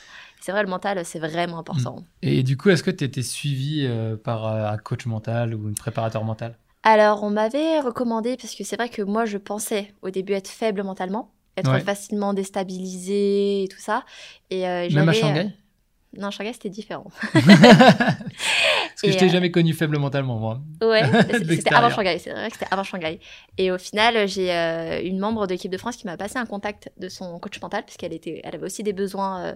C'est vrai, le mental, c'est vraiment important.
Et du coup, est-ce que tu étais suivi euh, par euh, un coach mental ou un préparateur mental?
Alors, on m'avait recommandé, parce que c'est vrai que moi, je pensais au début être faible mentalement, être
Ouais.
facilement déstabilisée et tout ça. Et euh,
Même à Shanghai?
Non, Shanghai, c'était différent. *laughs*
Parce que *laughs*
Et,
je t'ai
euh,
jamais connu faible mentalement, moi.
Ouais, *laughs* c'était avant Shanghai. C'est vrai que c'était avant Shanghai. Et au final, j'ai euh, une membre de l'équipe de France qui m'a passé un contact de son coach mental, parce qu'elle était, elle avait aussi des besoins euh,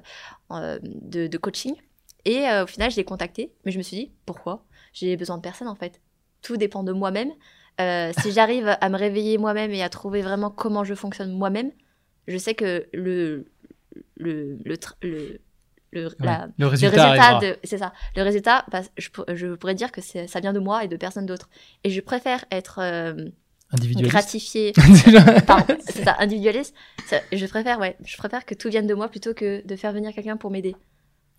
euh, de, de coaching. Et euh, au final, je l'ai contactée, mais je me suis dit, pourquoi? J'ai besoin de personne en fait. Tout dépend de moi-même. Euh, si j'arrive à me réveiller moi-même et à trouver vraiment comment je fonctionne moi-même, je sais que le, le, le, le, le-
Ouais.
la-
le
le
résultat,
résultat, c'est ça. Le résultat, bah, je, je pourrais dire que ça vient de moi et de personne d'autre. Et je préfère être euh, *laughs* pardon, c'est ça, individualiste. Ça, je préfère, ouais, je préfère que tout vienne de moi plutôt que de faire venir quelqu'un pour m'aider.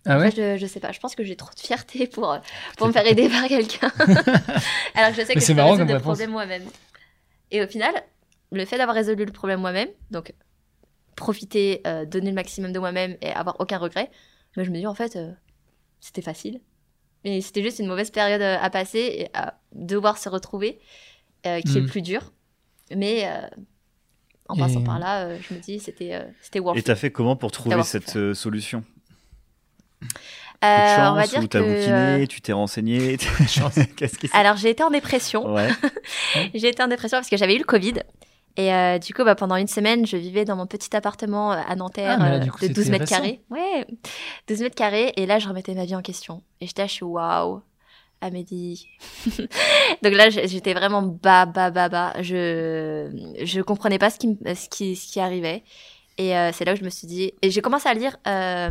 Ah ouais
je, je sais pas, je pense que j'ai trop de fierté pour, pour me faire aider par quelqu'un. *laughs* Alors que je sais que
c'est marrant
résoudre
comme
le
réponse.
problème moi-même. Et au final, le fait d'avoir résolu le problème moi-même, donc profiter, euh, donner le maximum de moi-même et avoir aucun regret, mais je me dis en fait, euh, c'était facile. Mais c'était juste une mauvaise période euh, à passer et à devoir se retrouver, euh, qui est
Mm.
plus dur. Mais euh, en
Et-
passant par là, euh, je me dis c'était euh, c'était worth
Et
it.
t'as fait comment pour trouver cette euh, solution?
Euh,
chance
on va dire
ou t'as
que,
bouquiné,
euh,
tu t'es renseigné *laughs* Qu'est-ce qui s'est
alors j'ai été en dépression.
Ouais. *laughs*
J'ai été en dépression parce que j'avais eu le Covid. Et euh, du coup, bah, pendant une semaine, je vivais dans mon petit appartement euh, à Nanterre
Ah, là,
euh,
coup,
de 12
c'était
mètres carrés. Ouais, 12 mètres carrés. Et là, je remettais ma vie en question. Et j'étais là, je suis waouh, Amélie. *laughs* Donc là, j'étais vraiment bas, bas, bas, bas. Je, je comprenais pas ce qui, ce qui, ce qui arrivait. Et euh, c'est là où je me suis dit. Et j'ai commencé à lire euh,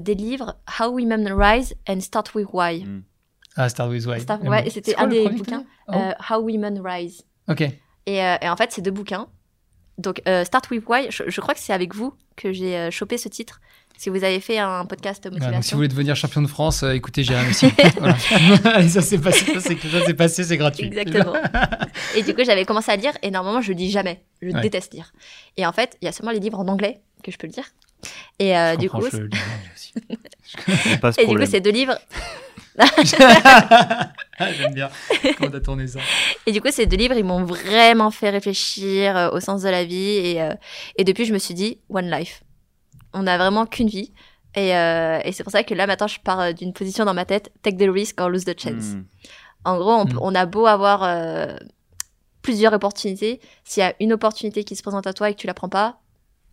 des livres How Women Rise and Start with Why.
Mm.
Ah, Star Wars, ouais.
Star-
Mais
ouais, c'était un des bouquins. Euh, How Women Rise.
Oh, Ok.
Et, euh, et en fait, c'est deux bouquins. Donc, euh, Start with Why, je, je crois que c'est avec vous que j'ai euh, chopé ce titre. Si vous avez fait un podcast
Ah, donc, si
motivation.
vous voulez devenir champion de France, euh, écoutez Jérémy aussi. *laughs* voilà. *laughs* Allez, ça c'est passé, ça c'est ça, c'est passé, c'est gratuit.
Exactement. et du coup, j'avais commencé à lire et normalement, je lis jamais. Je
Ouais.
déteste lire. Et en fait, il y a seulement les livres en anglais que je peux lire. Et euh,
Je
du coup,
je *laughs* le lis aussi.
C'est pas ce
et du coup,
problème.
ces deux livres. *laughs*
J'aime bien quand t'as tourné ça.
Et du coup, ces deux livres, ils m'ont vraiment fait réfléchir euh, au sens de la vie. Et, euh, et depuis, je me suis dit, one life. On n'a vraiment qu'une vie. Et, euh, et c'est pour ça que là, maintenant, je pars d'une position dans ma tête, take the risk or lose the chance.
Mm.
En gros, on,
Mm.
on a beau avoir euh, plusieurs opportunités. S'il y a une opportunité qui se présente à toi et que tu la prends pas,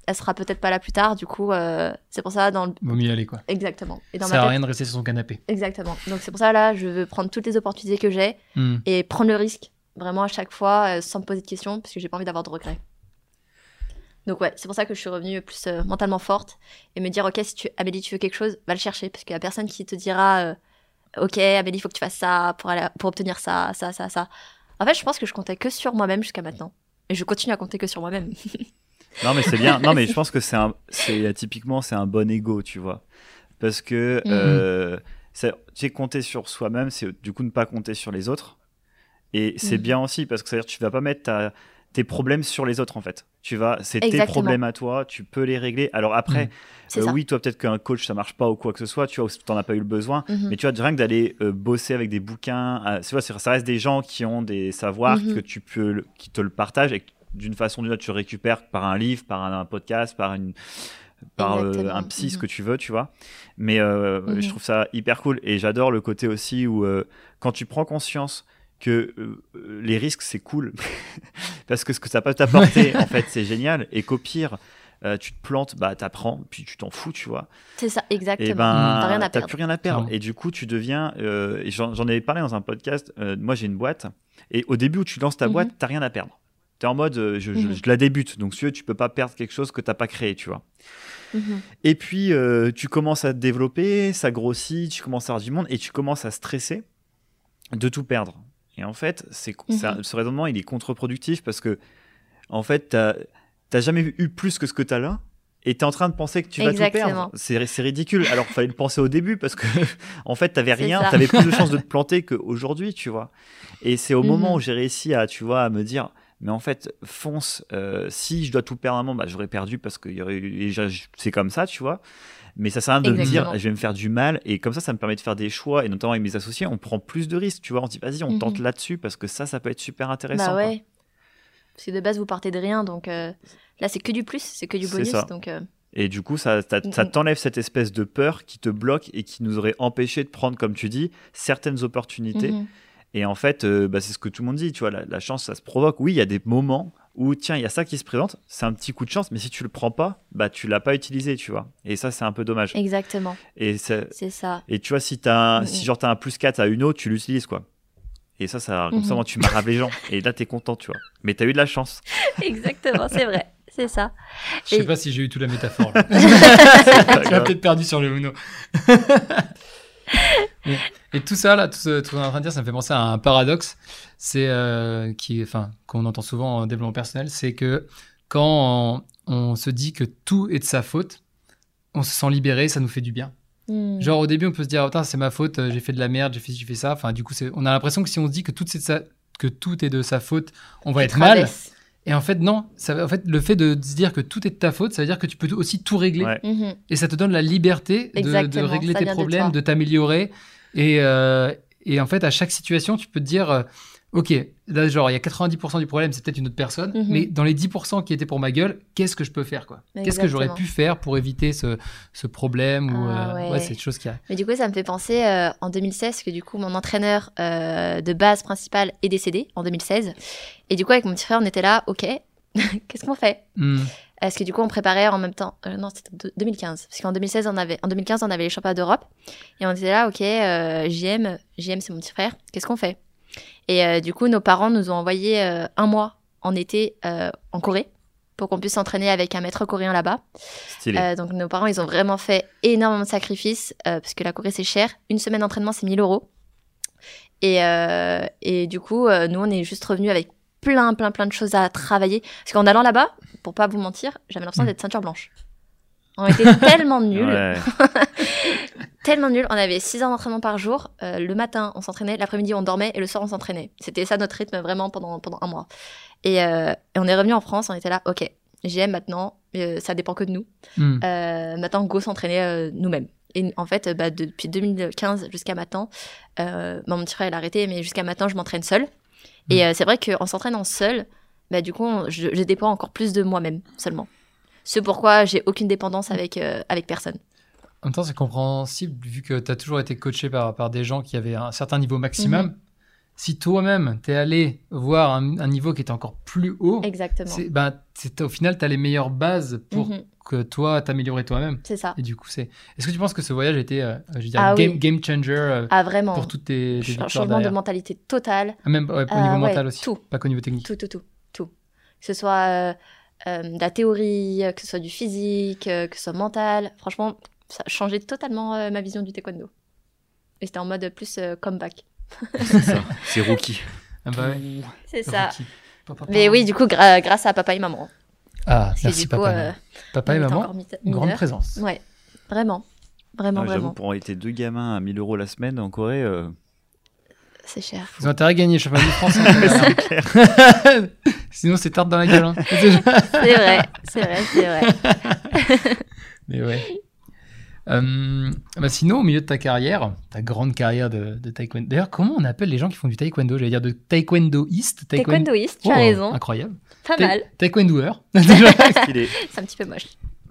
elle sera peut-être pas là plus tard. Du coup, euh, c'est pour ça, dans le...
Vaut mieux y aller quoi.
exactement. Et dans
Ça
ma
sert à
tête,
rien de rester sur son canapé.
exactement. Donc c'est pour ça, là, je veux prendre toutes les opportunités que j'ai
Hmm.
et prendre le risque vraiment à chaque fois euh, sans me poser de questions parce que j'ai pas envie d'avoir de regrets. Donc ouais, c'est pour ça que je suis revenue plus euh, mentalement forte et me dire ok si tu Amélie tu veux quelque chose, va le chercher parce qu'il y a personne qui te dira ok Amélie il faut que tu fasses ça pour aller pour obtenir ça ça ça ça. En fait je pense que je comptais que sur moi-même jusqu'à maintenant et je continue à compter que sur moi-même. *laughs*
Non, mais c'est bien. Non, mais je pense que c'est un, c'est typiquement c'est un bon ego, tu vois, parce que
Mhm.
euh, tu sais compter sur soi-même, c'est du coup ne pas compter sur les autres. Et c'est
Mhm.
bien aussi parce que c'est-à-dire que tu vas pas mettre ta- tes problèmes sur les autres en fait. Tu vas, c'est tes problèmes à toi, tu peux les régler. Alors après.
C'est
euh,
ça.
oui, toi peut-être qu'un coach ça marche pas ou quoi que ce soit, tu vois, t'en as pas eu le besoin.
Mhm.
Mais tu vois, rien que d'aller euh, bosser avec des bouquins, euh, tu vois, c'est- ça reste des gens qui ont des savoirs que tu peux, qui te le partagent et d'une façon ou d'une autre tu le récupères par un livre, par un, un podcast, par une, par euh, un psy, ce
Mhm.
que tu veux, tu vois. Mais euh,
Mhm.
je trouve ça hyper cool. Et j'adore le côté aussi où euh, quand tu prends conscience que euh, les risques c'est cool. *laughs* Parce que ce que ça peut t'apporter en fait c'est génial. Et qu'au pire euh, tu te plantes, bah t'apprends, puis tu t'en fous, tu vois.
C'est ça exactement.
et ben
T'as rien à
plus rien à perdre. Et du coup tu deviens euh, j'en avais parlé dans un podcast euh, moi j'ai une boîte. Et au début où tu lances ta
Mhm.
boîte t'as rien à perdre en mode euh, je, je-
Mhm.
je la débute donc si tu tu peux pas perdre quelque chose que t'as pas créé tu vois
Mhm.
et puis euh, tu commences à te développer ça grossit tu commences à avoir du monde et tu commences à stresser de tout perdre et en fait c'est
Mhm.
ça- ce raisonnement il est contre-productif parce que en fait t'as t'as jamais eu plus que ce que t'as là et t'es en train de penser que tu vas tout perdre. C'est c'est ridicule. Alors fallait le penser au début parce que *laughs* en fait t'avais rien, t'avais plus de *laughs* chances de te planter qu'aujourd'hui, tu vois. Et c'est au moment où j'ai réussi à, tu vois, à me dire, mais en fait fonce. euh, si je dois tout perdre à un moment, bah, j'aurais perdu parce que il y aurait eu- déjà, je- c'est comme ça, tu vois. Mais ça sert à rien de me dire, je vais me faire du mal. Et comme ça, ça me permet de faire des choix. Et notamment avec mes associés, on prend plus de risques, tu vois. On se dit, vas-y, on
Mhm.
tente là-dessus parce que ça, ça peut être super intéressant.
Bah
quoi.
ouais. Parce que de base, vous partez de rien, donc euh, là, c'est que du plus, c'est que du bonus.
ça.
Donc, euh,
Et du coup, ça, ça,
Mm,
ça
mm.
t'enlève cette espèce de peur qui te bloque et qui nous aurait empêché de prendre, comme tu dis, certaines opportunités.
mhm.
Et en fait, euh, bah, c'est ce que tout le monde dit, tu vois, la, la chance, ça se provoque. Oui, il y a des moments où, tiens, il y a ça qui se présente, c'est un petit coup de chance, mais si tu le prends pas, bah, tu l'as pas utilisé, tu vois. Et ça, c'est un peu dommage.
Exactement,
Et, c'est-
c'est ça.
et tu vois, si, t'as un-
Mm,
si
mm.
genre t'as un plus 4 à une autre, tu l'utilises, quoi. Et ça, ça, comme ça,
Mhm.
tu marraves les gens. Et là, t'es content, tu vois. Mais t'as eu de la chance. *laughs*
Exactement, c'est vrai, c'est ça.
Je sais
Et-
pas si j'ai eu toute la métaphore. *laughs* tu
grave.
peut-être perdu sur le Uno. *laughs* et, et tout ça, là, tout ce tout ce qu'on est en train de dire, ça me fait penser à un paradoxe. C'est euh, qui, enfin, qu'on entend souvent en développement personnel, c'est que quand on, on se dit que tout est de sa faute, on se sent libéré, ça nous fait du bien.
Hmm.
Genre au début, on peut se dire, Putain, c'est ma faute, euh, j'ai fait de la merde, j'ai fait, ci, j'ai fait ça. Enfin, du coup, on a l'impression que si on se dit que tout, c'est que tout est de sa faute, on va être mal. Et en fait, non. Ça, va- en fait, le fait de se dire que tout est de ta faute, ça veut dire que tu peux aussi tout régler.
Ouais.
Mhm.
Et ça te donne la liberté de, de régler
ça
tes
de
problèmes,
toi.
de t'améliorer. Et, euh, et en fait, à chaque situation, tu peux te dire, euh, OK, là, genre, il y a 90% du problème, c'est peut-être une autre personne,
Mhm.
mais dans les 10% qui étaient pour ma gueule, qu'est-ce que je peux faire, quoi? Qu'est-ce que j'aurais pu faire pour éviter ce, ce problème ou,
Ah,
euh,
ouais.
c'est une chose qui a...
Mais du coup, ça me fait penser euh, en 2016 que du coup, mon entraîneur euh, de base principal est décédé en 2016. Et du coup, avec mon petit frère, on était là, ok, *laughs* qu'est-ce qu'on fait?
Hmm.
Parce que du coup, on préparait en même temps. euh, non, c'était de- 2015. Parce qu'en 2016, on avait, en 2015, on avait les championnats d'Europe. Et on était là, ok, euh, JM, JM, c'est mon petit frère. Qu'est-ce qu'on fait? Et euh, du coup, nos parents nous ont envoyé euh, un mois en été euh, en Corée pour qu'on puisse s'entraîner avec un maître coréen là-bas. Donc nos parents, ils ont vraiment fait énormément de sacrifices parce que la Corée c'est cher. Une semaine d'entraînement c'est 1000 euros. Et, et du coup, nous on est juste revenus avec plein, plein, plein de choses à travailler. Parce qu'en allant là-bas, pour pas vous mentir, j'avais l'impression
Mm.
d'être ceinture blanche. On était *laughs* tellement nuls, *laughs* tellement nuls. On avait 6 heures d'entraînement par jour. Euh, le matin, on s'entraînait. L'après-midi, on dormait. Et le soir, on s'entraînait. C'était ça notre rythme vraiment pendant, pendant un mois. Et, euh, et on est revenu en France. On était là, ok, JM maintenant, euh, ça dépend que de nous.
Hmm.
Euh, maintenant, go s'entraîner euh, nous-mêmes. Et en fait, bah, depuis 2015 jusqu'à maintenant, euh, bon, mon petit frère il a arrêté, mais jusqu'à maintenant, je m'entraîne seule. Et euh, c'est vrai qu'en s'entraînant seule, bah, du coup, on- je, je dépends encore plus de moi-même seulement. C'est pourquoi j'ai aucune dépendance avec, euh, avec personne.
En même temps, c'est compréhensible vu que tu as toujours été coaché par, par des gens qui avaient un certain niveau maximum.
Mhm.
Si toi-même, tu es allé voir un, un niveau qui était encore plus haut,
Exactement.
c'est, ben, c'est- au final, tu as les meilleures bases pour
Mhm,
que toi, t'améliorer toi-même.
c'est ça.
Et du coup, c'est. Est-ce que tu penses que ce voyage a été, euh, je veux dire,
Ah
game,
oui.
game changer euh,
Ah, vraiment.
pour toutes tes, tes victoires
changement de mentalité totale.
Ah, Même ouais, au
Ah,
niveau mental aussi,
tout.
pas qu'au niveau technique.
Tout, tout, tout, tout. Que ce soit euh, de la théorie, euh, que ce soit du physique, euh, que ce soit mental. Franchement, ça a changé totalement euh, ma vision du taekwondo. Et c'était en mode plus euh, comeback.
C'est ça. C'est rookie.
Ah bah ouais.
C'est ça.
Papa,
Mais oui, du coup, gra- grâce à papa et maman.
Ah,
Parce
merci
du coup,
papa. et
euh,
maman. papa et maman, une grande présence.
Ouais, vraiment. Vraiment,
Ah, J'avoue,
vraiment.
pour être deux gamins à 1000 euros la semaine en Corée, euh,
C'est cher.
Ils ont intérêt à gagner championnat de France. Sinon, c'est tarte dans la gueule. hein. *laughs*
C'est vrai, c'est vrai, c'est vrai. *laughs*
Mais ouais. Euh, bah sinon, au milieu de ta carrière, ta grande carrière de, de taekwondo. D'ailleurs, comment on appelle les gens qui font du taekwondo? J'allais dire de taekwondoïste. taekwondo-
Taekwondoïste, tu
Oh,
as raison.
Incroyable.
Pas
Ta-
mal.
Taekwondoeur. *laughs*
stylé.
C'est un petit peu moche.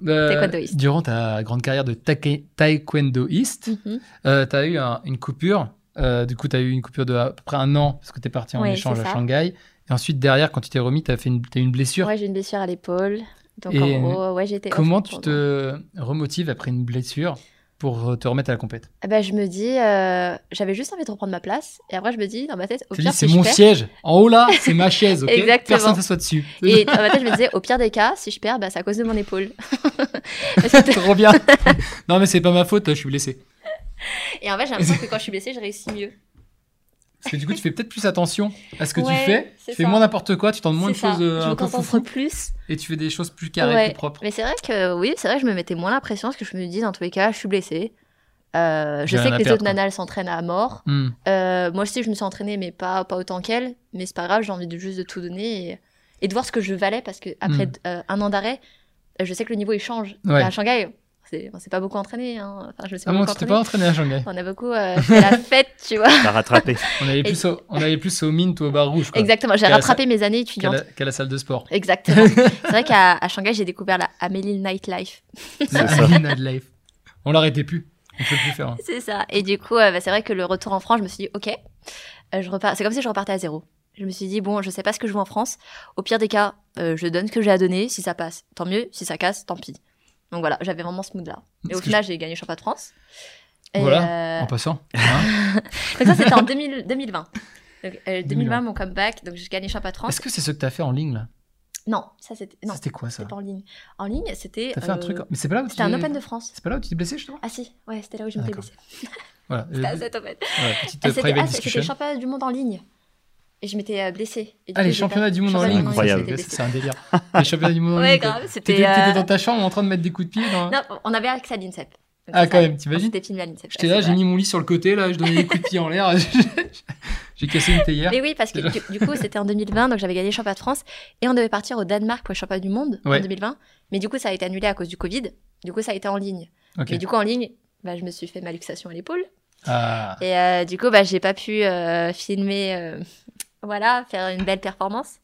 Euh,
Taekwondoïste.
durant ta grande carrière de taeke- taekwondoïste,
Mhm.
tu as eu un- une coupure. Euh, du coup, tu as eu une coupure de à peu près un an parce que tu es parti en
Ouais,
échange à. Shanghai. Et ensuite, derrière, quand tu t'es remis, tu as, fait une, t'as eu une blessure.
Ouais, j'ai une blessure à l'épaule. Donc
Et
en gros, ouais, j'étais.
Comment tu te remotives après une blessure pour te remettre à la compète?
Eh ben, je me dis, euh, j'avais juste envie de reprendre ma place. Et après, je me dis, dans ma tête, au pire,
c'est
si
mon
perds.
siège. En haut là, *laughs* c'est ma chaise, ok?
Exactement.
Personne ne s'assoit dessus.
Et dans ma tête, je me disais, au pire des cas, si je perds, bah, c'est à cause de mon épaule. *laughs*
Trop bien. non, mais c'est pas ma faute, je suis blessé.
et en fait, j'ai l'impression que quand je suis blessée, je réussis mieux.
Parce que du coup, tu fais peut-être plus attention à ce que
Ouais,
tu fais. Tu fais
ça.
moins n'importe quoi, tu tentes moins de choses
je
un
me concentre plus.
et tu fais des choses plus carrées,
Ouais.
plus propres.
Mais c'est vrai que, oui, c'est vrai que je me mettais moins la pression parce que je me dis, dans tous les cas, je suis blessée. Euh, je sais que les autres nanas, elles s'entraînent à mort.
Hmm.
Euh, moi aussi, je me suis entraînée, mais pas, pas autant qu'elle. Mais c'est pas grave, j'ai envie de juste de tout donner et, et de voir ce que je valais parce que après
Mm.
euh, un an d'arrêt, je sais que le niveau il change.
Ouais.
À Shanghai, c'est- on s'est pas beaucoup entraîné. Hein. Enfin, je me suis
Ah
pas
bon, tu t'es pas entraîné à Shanghai
On a beaucoup euh, fait la *laughs* fête, tu vois.
T'as rattrapé.
On allait plus, au, on allait plus au Mint ou au bar rouge. quoi,
Exactement, j'ai rattrapé mes années
Qu'à
étudiantes.
la, qu'à la salle de sport.
Exactement. *laughs* c'est vrai qu'à à Shanghai, j'ai découvert la Amélie Nightlife.
C'est ça.
Aline Life. On l'arrêtait plus. On peut plus faire. hein.
C'est ça. Et du coup, euh, bah, c'est vrai que le retour en France, je me suis dit, ok, euh, je repars. C'est comme si je repartais à zéro. Je me suis dit, bon, je sais pas ce que je joue en France. Au pire des cas, euh, je donne ce que j'ai à donner. Si ça passe, tant mieux. Si ça casse, tant pis. Donc voilà, j'avais vraiment ce mood-là. Et au final, j'ai gagné le championnat de France. Et,
Voilà,
euh,
En passant. *laughs* Hein
donc ça, c'était en 2000 2020. Donc, euh, 2020,
2020.
mon comeback. Donc j'ai gagné le championnat de France.
Est-ce que c'est ce que t'as fait en ligne là?
Non, ça c'était. Non,
C'était quoi ça
c'était pas en ligne. En ligne, c'était.
T'as fait un
euh,
truc. Mais c'est pas là où tu
C'était un Open de France.
C'est pas là où tu t'es blessé justement
Ah si, ouais, c'était là où je m'étais
D'accord.
blessée. *laughs*
Voilà.
C'était
Euh,
à cet Open.
voilà, petite
Ah,
euh,
C'était
private
ah, c'était
discussion.
le championnat du monde en ligne. Et je m'étais euh, blessée. Et
Ah, les championnats du monde en ligne.
Incroyable.
j'étais
C'est un délire. *laughs* Les championnats du monde en
Ouais,
ligne.
grave.
T'étais
C'était.
t'étais
euh,
dans ta chambre en train de mettre des coups de pied dans...
Non, on avait accès à l'INSEP.
Ah, quand
ça.
même, t'imagines
C'était filmé à l'INSEP.
J'étais
ouais,
là, j'ai mis mon lit sur le côté, là, je donnais des coups de pied en l'air. *laughs* j'ai cassé une théière.
Mais oui, parce que du, du coup, c'était en 2020, donc j'avais gagné le championnat de France et on devait partir au Danemark pour le championnat du monde
Ouais.
en 2020. Mais du coup, ça a été annulé à cause du Covid. Du coup, ça a été en ligne.
Ok.
Mais du coup, en ligne, bah, je me suis fait ma luxation à l'épaule.
Ah,
Et euh, du coup, bah, j'ai pas pu euh, filmer, euh, voilà, faire une belle performance.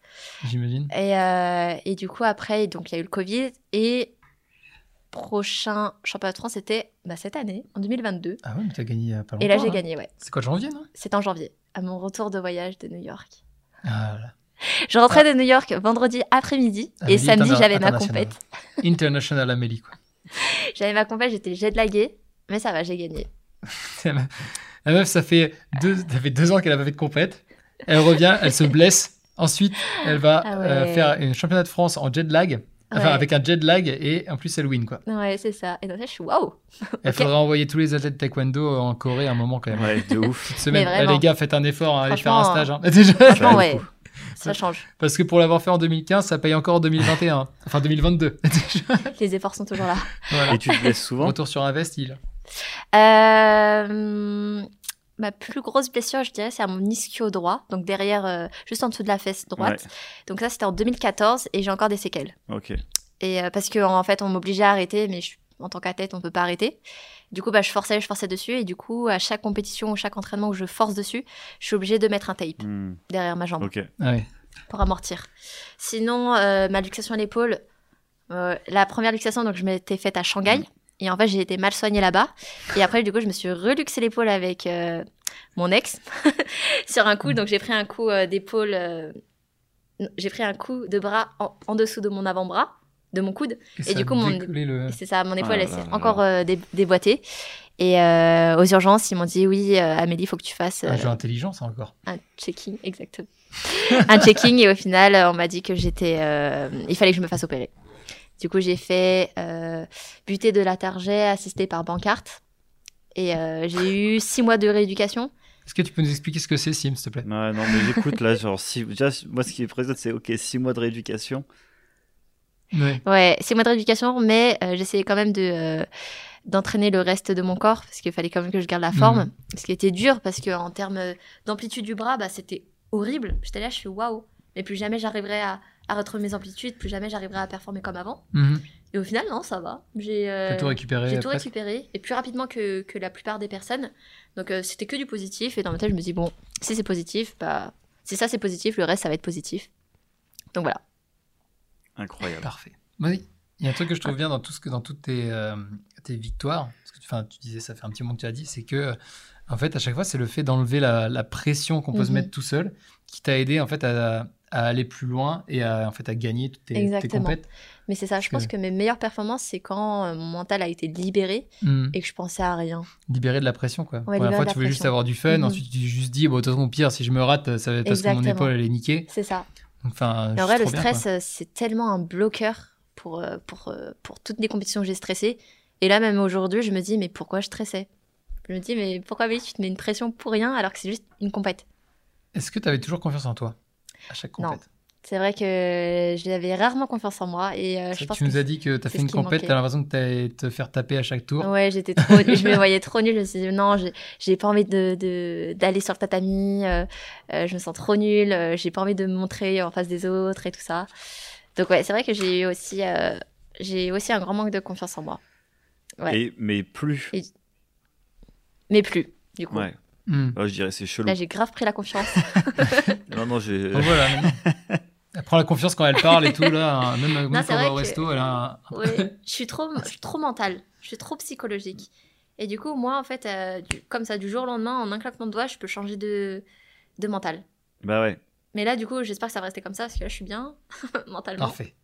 j'imagine.
Et, euh, et du coup, après, donc il y a eu le Covid et prochain championnat de France, c'était bah, cette année, en 2022.
Ah ouais, mais t'as gagné pas longtemps.
Et là, j'ai
hein.
gagné, ouais.
C'est quoi, janvier, non?
C'était en janvier, à mon retour de voyage de New York.
Ah là. *laughs*
Je rentrais de New York vendredi après-midi et samedi, j'avais ma compète. *laughs*
International Amélie, quoi. *laughs*
J'avais ma compète, j'étais jet laguée, mais ça va, j'ai gagné.
La meuf, ça fait deux, ça fait deux ans qu'elle a pas fait de compète. Elle revient, elle se blesse. Ensuite, elle va
Ah ouais.
euh, faire un championnat de France en jet lag. Enfin,
Ouais.
avec un jet lag et en plus, elle win, quoi.
Ouais, c'est ça. Et donc là, je suis waouh! *laughs*
Il
Ok.
faudrait envoyer tous les athlètes taekwondo en Corée à un moment, quand même.
Ouais, de ouf.
Cette semaine, Eh, les gars, faites un effort, hein, allez faire un stage. hein. *laughs* Déjà.
Franchement,
Ouais, *laughs*
ça change.
Parce que pour l'avoir fait en 2015, ça paye encore en 2021. Enfin, 2022.
Les efforts sont toujours là.
voilà.
Et tu te blesses souvent?
Retour sur investi, là.
Euh, ma plus grosse blessure, je dirais, c'est à mon ischio droit, donc derrière, euh, juste en dessous de la fesse droite. Donc ça, c'était en 2014 et j'ai encore des séquelles.
Ok.
Et euh, parce que en fait, on m'obligeait à arrêter, mais je- en tant qu'athlète, on peut pas arrêter. Du coup, bah, je forçais, je forçais dessus, et du coup, à chaque compétition ou chaque entraînement où je force dessus, je suis obligée de mettre un tape
Hmm,
derrière ma jambe
Ok.
Ah ouais.
pour amortir. Sinon, euh, ma luxation à l'épaule, euh, la première luxation, donc je m'étais faite à Shanghai. Et en fait, j'ai été mal soignée là-bas. Et après, du coup, je me suis reluxé l'épaule avec euh, mon ex *laughs* sur un coup. Donc, j'ai pris un coup euh, d'épaule. euh, j'ai pris un coup de bras en, en dessous de mon avant-bras, de mon coude.
ça
du
a
coup, mon-
le...
Et C'est ça, mon épaule,
Ah
elle s'est encore euh, dé- déboîtée. Et euh, aux urgences, ils m'ont dit oui, euh, Amélie, il faut que tu fasses euh,
Un jeu intelligent, ça encore.
un checking, exactement. *laughs* un checking et au final, on m'a dit que j'étais, euh, il fallait que je me fasse opérer. Du coup, j'ai fait euh, butée de la target assistée par Bancarte. Et euh, j'ai eu six mois de rééducation.
Est-ce que tu peux nous expliquer ce que c'est, Sim, s'il te plaît?
Ouais, non, mais j'écoute là, genre, si, déjà, moi, ce qui est présent, c'est ok, 6 mois de rééducation.
Ouais.
Ouais, six mois de rééducation, mais euh, j'essayais quand même de euh, d'entraîner le reste de mon corps parce qu'il fallait quand même que je garde la forme.
Mhm.
Ce qui était dur parce que en termes d'amplitude du bras, bah, c'était horrible. J'étais là, je suis waouh. Mais plus jamais j'arriverai à, à retrouver mes amplitudes, plus jamais j'arriverai à performer comme avant.
Mhm.
Et au final, non, ça va. J'ai euh,
tout récupéré
j'ai tout
après
récupéré et plus rapidement que, que la plupart des personnes. Donc euh, c'était que du positif. Et dans ma tête, je me dis, bon, si c'est positif, bah, si ça c'est positif, le reste ça va être positif. Donc voilà.
Incroyable.
Parfait. Oui. Il y a un truc que je trouve bien dans, tout ce que, dans toutes tes, euh, tes victoires, parce que tu disais, ça fait un petit moment que tu as dit, c'est que, en fait, à chaque fois, c'est le fait d'enlever la, la pression qu'on peut se
Mhm.
mettre tout seul qui t'a aidé, en fait, à, à aller plus loin et à, en fait, à gagner toutes tes, tes
Exactement.
compètes.
Mais c'est ça, je pense
que-
que mes meilleures performances, c'est quand euh, mon mental a été libéré
Mhm.
et que je pensais à rien.
Libérer de la pression, quoi.
Ouais, libérer
fois,
la
tu voulais juste avoir du fun,
Mhm.
ensuite, tu juste dit, bon, de toute façon, pire, si je me rate, ça va être parce que mon épaule, elle est niquée.
C'est ça.
Enfin,
en vrai, le stress, euh, c'est tellement un bloqueur pour, euh, pour, pour toutes les compétitions où j'ai stressé. Et là, même aujourd'hui, je me dis, mais pourquoi je stressais? Je me dis, mais pourquoi, tu te mets une pression pour rien alors que c'est juste une compète?
Est-ce que tu avais toujours confiance en toi? À chaque
Non.
compète
C'est vrai que j'avais rarement confiance en moi et euh, je
vrai que
pense
Tu nous
que
as dit que tu as fait une compète, tu as l'impression que tu allais te faire taper à chaque tour.
Ouais, j'étais trop, je me *laughs* voyais trop nulle. Je me suis dit non, j'ai- pas envie de de- d'aller sur le tatami. euh, euh, je me sens trop nulle. euh, j'ai pas envie de me montrer en face des autres et tout ça. Donc ouais, c'est vrai que j'ai eu aussi euh, j'ai aussi un grand manque de confiance en moi. Ouais.
Et, mais plus.
Mais plus du coup.
Ouais.
Hmm.
Oh, je dirais c'est chelou.
Là, j'ai grave pris la confiance. *laughs*
Non, non, j'ai.
Donc voilà. maintenant. Elle prend la confiance quand elle parle et tout, là. hein, *laughs* Même, même
Non,
quand on va au
que-
resto, elle a un...
Ouais, *laughs* je suis trop, je suis trop mentale, je suis trop psychologique. Et du coup, moi, en fait, euh, du- comme ça, du jour au lendemain, en un claquement de doigts, je peux changer de, de mental.
Bah ouais.
Mais là, du coup, j'espère que ça va rester comme ça, parce que là, je suis bien mentalement.
Parfait.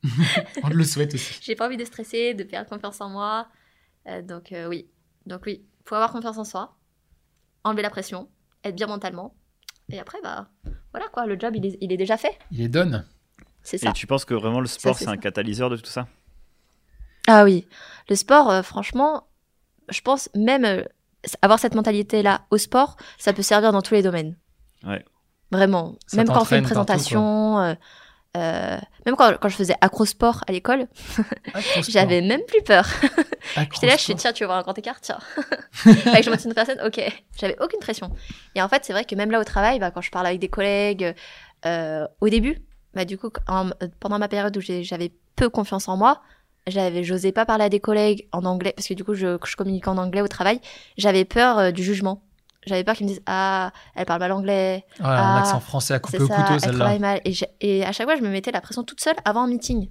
on le souhaite aussi.
J'ai pas envie de stresser, de perdre confiance en moi. Euh, donc euh, oui, donc oui, faut avoir confiance en soi, enlever la pression, être bien mentalement. Et après, bah voilà quoi, le job, il est, il est déjà fait.
Il est donne.
C'est ça.
Et tu penses que vraiment le sport,
c'est
un
ça.
catalyseur de tout ça?
Ah oui, le sport, euh, franchement, je pense même euh, avoir cette mentalité-là au sport, ça peut servir dans tous les domaines.
Ouais.
Vraiment.
Ça
même quand on fait une
partout,
présentation, euh, même quand, quand je faisais acrosport à l'école, *laughs* j'avais même plus peur. *laughs* J'étais là, je suis tiens, tu veux voir un grand écart Tiens. Que je monte une personne, ok. J'avais aucune pression. Et en fait, c'est vrai que même là au travail, bah, quand je parle avec des collègues, euh, au début, bah, du coup, en- pendant ma période où j'avais peu confiance en moi, j'avais, j'osais pas parler à des collègues en anglais, parce que du coup, je, je communique en anglais au travail. J'avais peur euh, du jugement. J'avais peur qu'ils me disent Ah, elle parle mal anglais,
Ouais, un
Ah,
accent français à couper au
ça,
couteau,
elle
celle-là.
travaille mal. Et, à chaque fois, je me mettais la pression toute seule avant un meeting.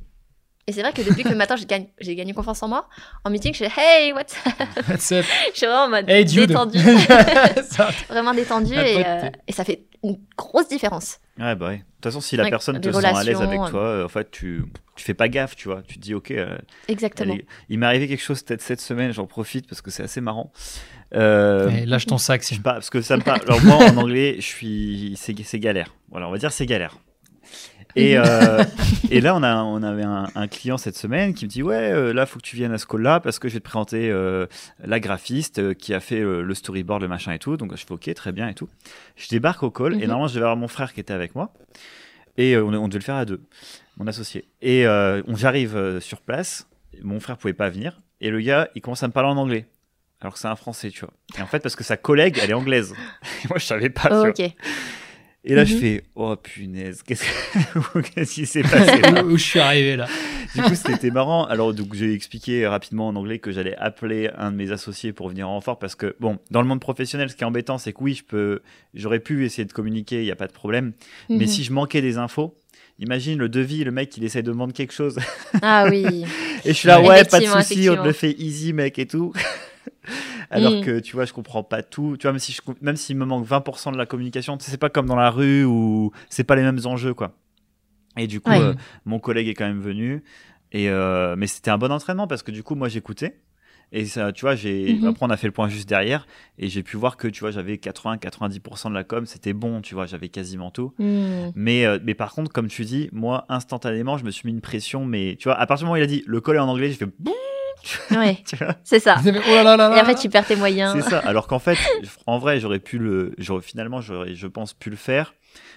Et c'est vrai que depuis que le matin, j'ai gagné, j'ai gagné confiance en moi, en meeting, je fais Hey, *laughs* what's up
What's *laughs* up?
Je suis vraiment en mode
Hey, dude
détendue. *laughs* Vraiment détendue. Et, euh, et ça fait une grosse différence.
Ouais, bah ouais. De toute façon, si la personne te sent à l'aise avec toi, euh, en fait, tu, tu fais pas gaffe, tu vois. Tu te dis, ok, euh,
Exactement.
il m'est arrivé quelque chose peut-être cette semaine, j'en profite parce que c'est assez marrant. Euh,
Eh, lâche ton sac, si
je pas, parce que ça me parle. Alors, moi, en anglais, je suis. C'est c'est galère. Voilà, on va dire c'est galère. Et, euh, et là, on, a, on avait un, un client cette semaine qui me dit Ouais, euh, là, faut que tu viennes à ce call-là parce que je vais te présenter euh, la graphiste qui a fait euh, le storyboard, le machin et tout. Donc, je fais Ok, très bien et tout. Je débarque au call et
Mhm.
normalement, je devais avoir mon frère qui était avec moi. Et euh, on, on devait le faire à deux, mon associé. Et euh, on- j'arrive euh, sur place, mon frère pouvait pas venir. Et le gars, il commence à me parler en anglais. Alors que c'est un français, tu vois. Et en fait, parce que sa collègue, elle est anglaise. *laughs* Et moi, je savais pas. tu
Oh,
vois.
ok.
Et là, je
Mhm.
fais Oh punaise, qu'est-ce que- *laughs* qu'est-ce qui s'est passé là *laughs*
où, je suis arrivé là.
Du coup, c'était marrant. Alors, donc, j'ai expliqué rapidement en anglais que j'allais appeler un de mes associés pour venir en renfort parce que, bon, dans le monde professionnel, ce qui est embêtant, c'est que oui, je peux, j'aurais pu essayer de communiquer, il n'y a pas de problème. Mais
Mhm.
si je manquais des infos, imagine le devis, le mec, il essaie de demander quelque chose.
Ah oui.
Et je suis là,
Ouais.
pas de souci, on te le fait easy, mec, et tout. *laughs* Alors
Mm.
que, tu vois, je comprends pas tout. Tu vois, même si je, com- même s'il me manque 20% de la communication, c'est pas comme dans la rue où c'est pas les mêmes enjeux, quoi. Et du coup,
Ouais.
euh, mon collègue est quand même venu. Et, euh, mais c'était un bon entraînement parce que du coup, moi, j'écoutais. Et ça, tu vois, j'ai,
Mhm.
après, on a fait le point juste derrière. Et j'ai pu voir que, tu vois, j'avais 80-90% de la com. C'était bon, tu vois, j'avais quasiment tout.
Hmm.
Mais, euh, mais par contre, comme tu dis, moi, instantanément, je me suis mis une pression. Mais tu vois, à partir du moment où il a dit le col est en anglais, j'ai fait boum,
Ouais, *laughs* c'est ça.
Oh là là là
Et après,
là.
tu perds tes moyens.
C'est ça. Alors qu'en fait, *laughs* en vrai, j'aurais pu le, j'aurais, finalement, j'aurais, je pense, pu le faire.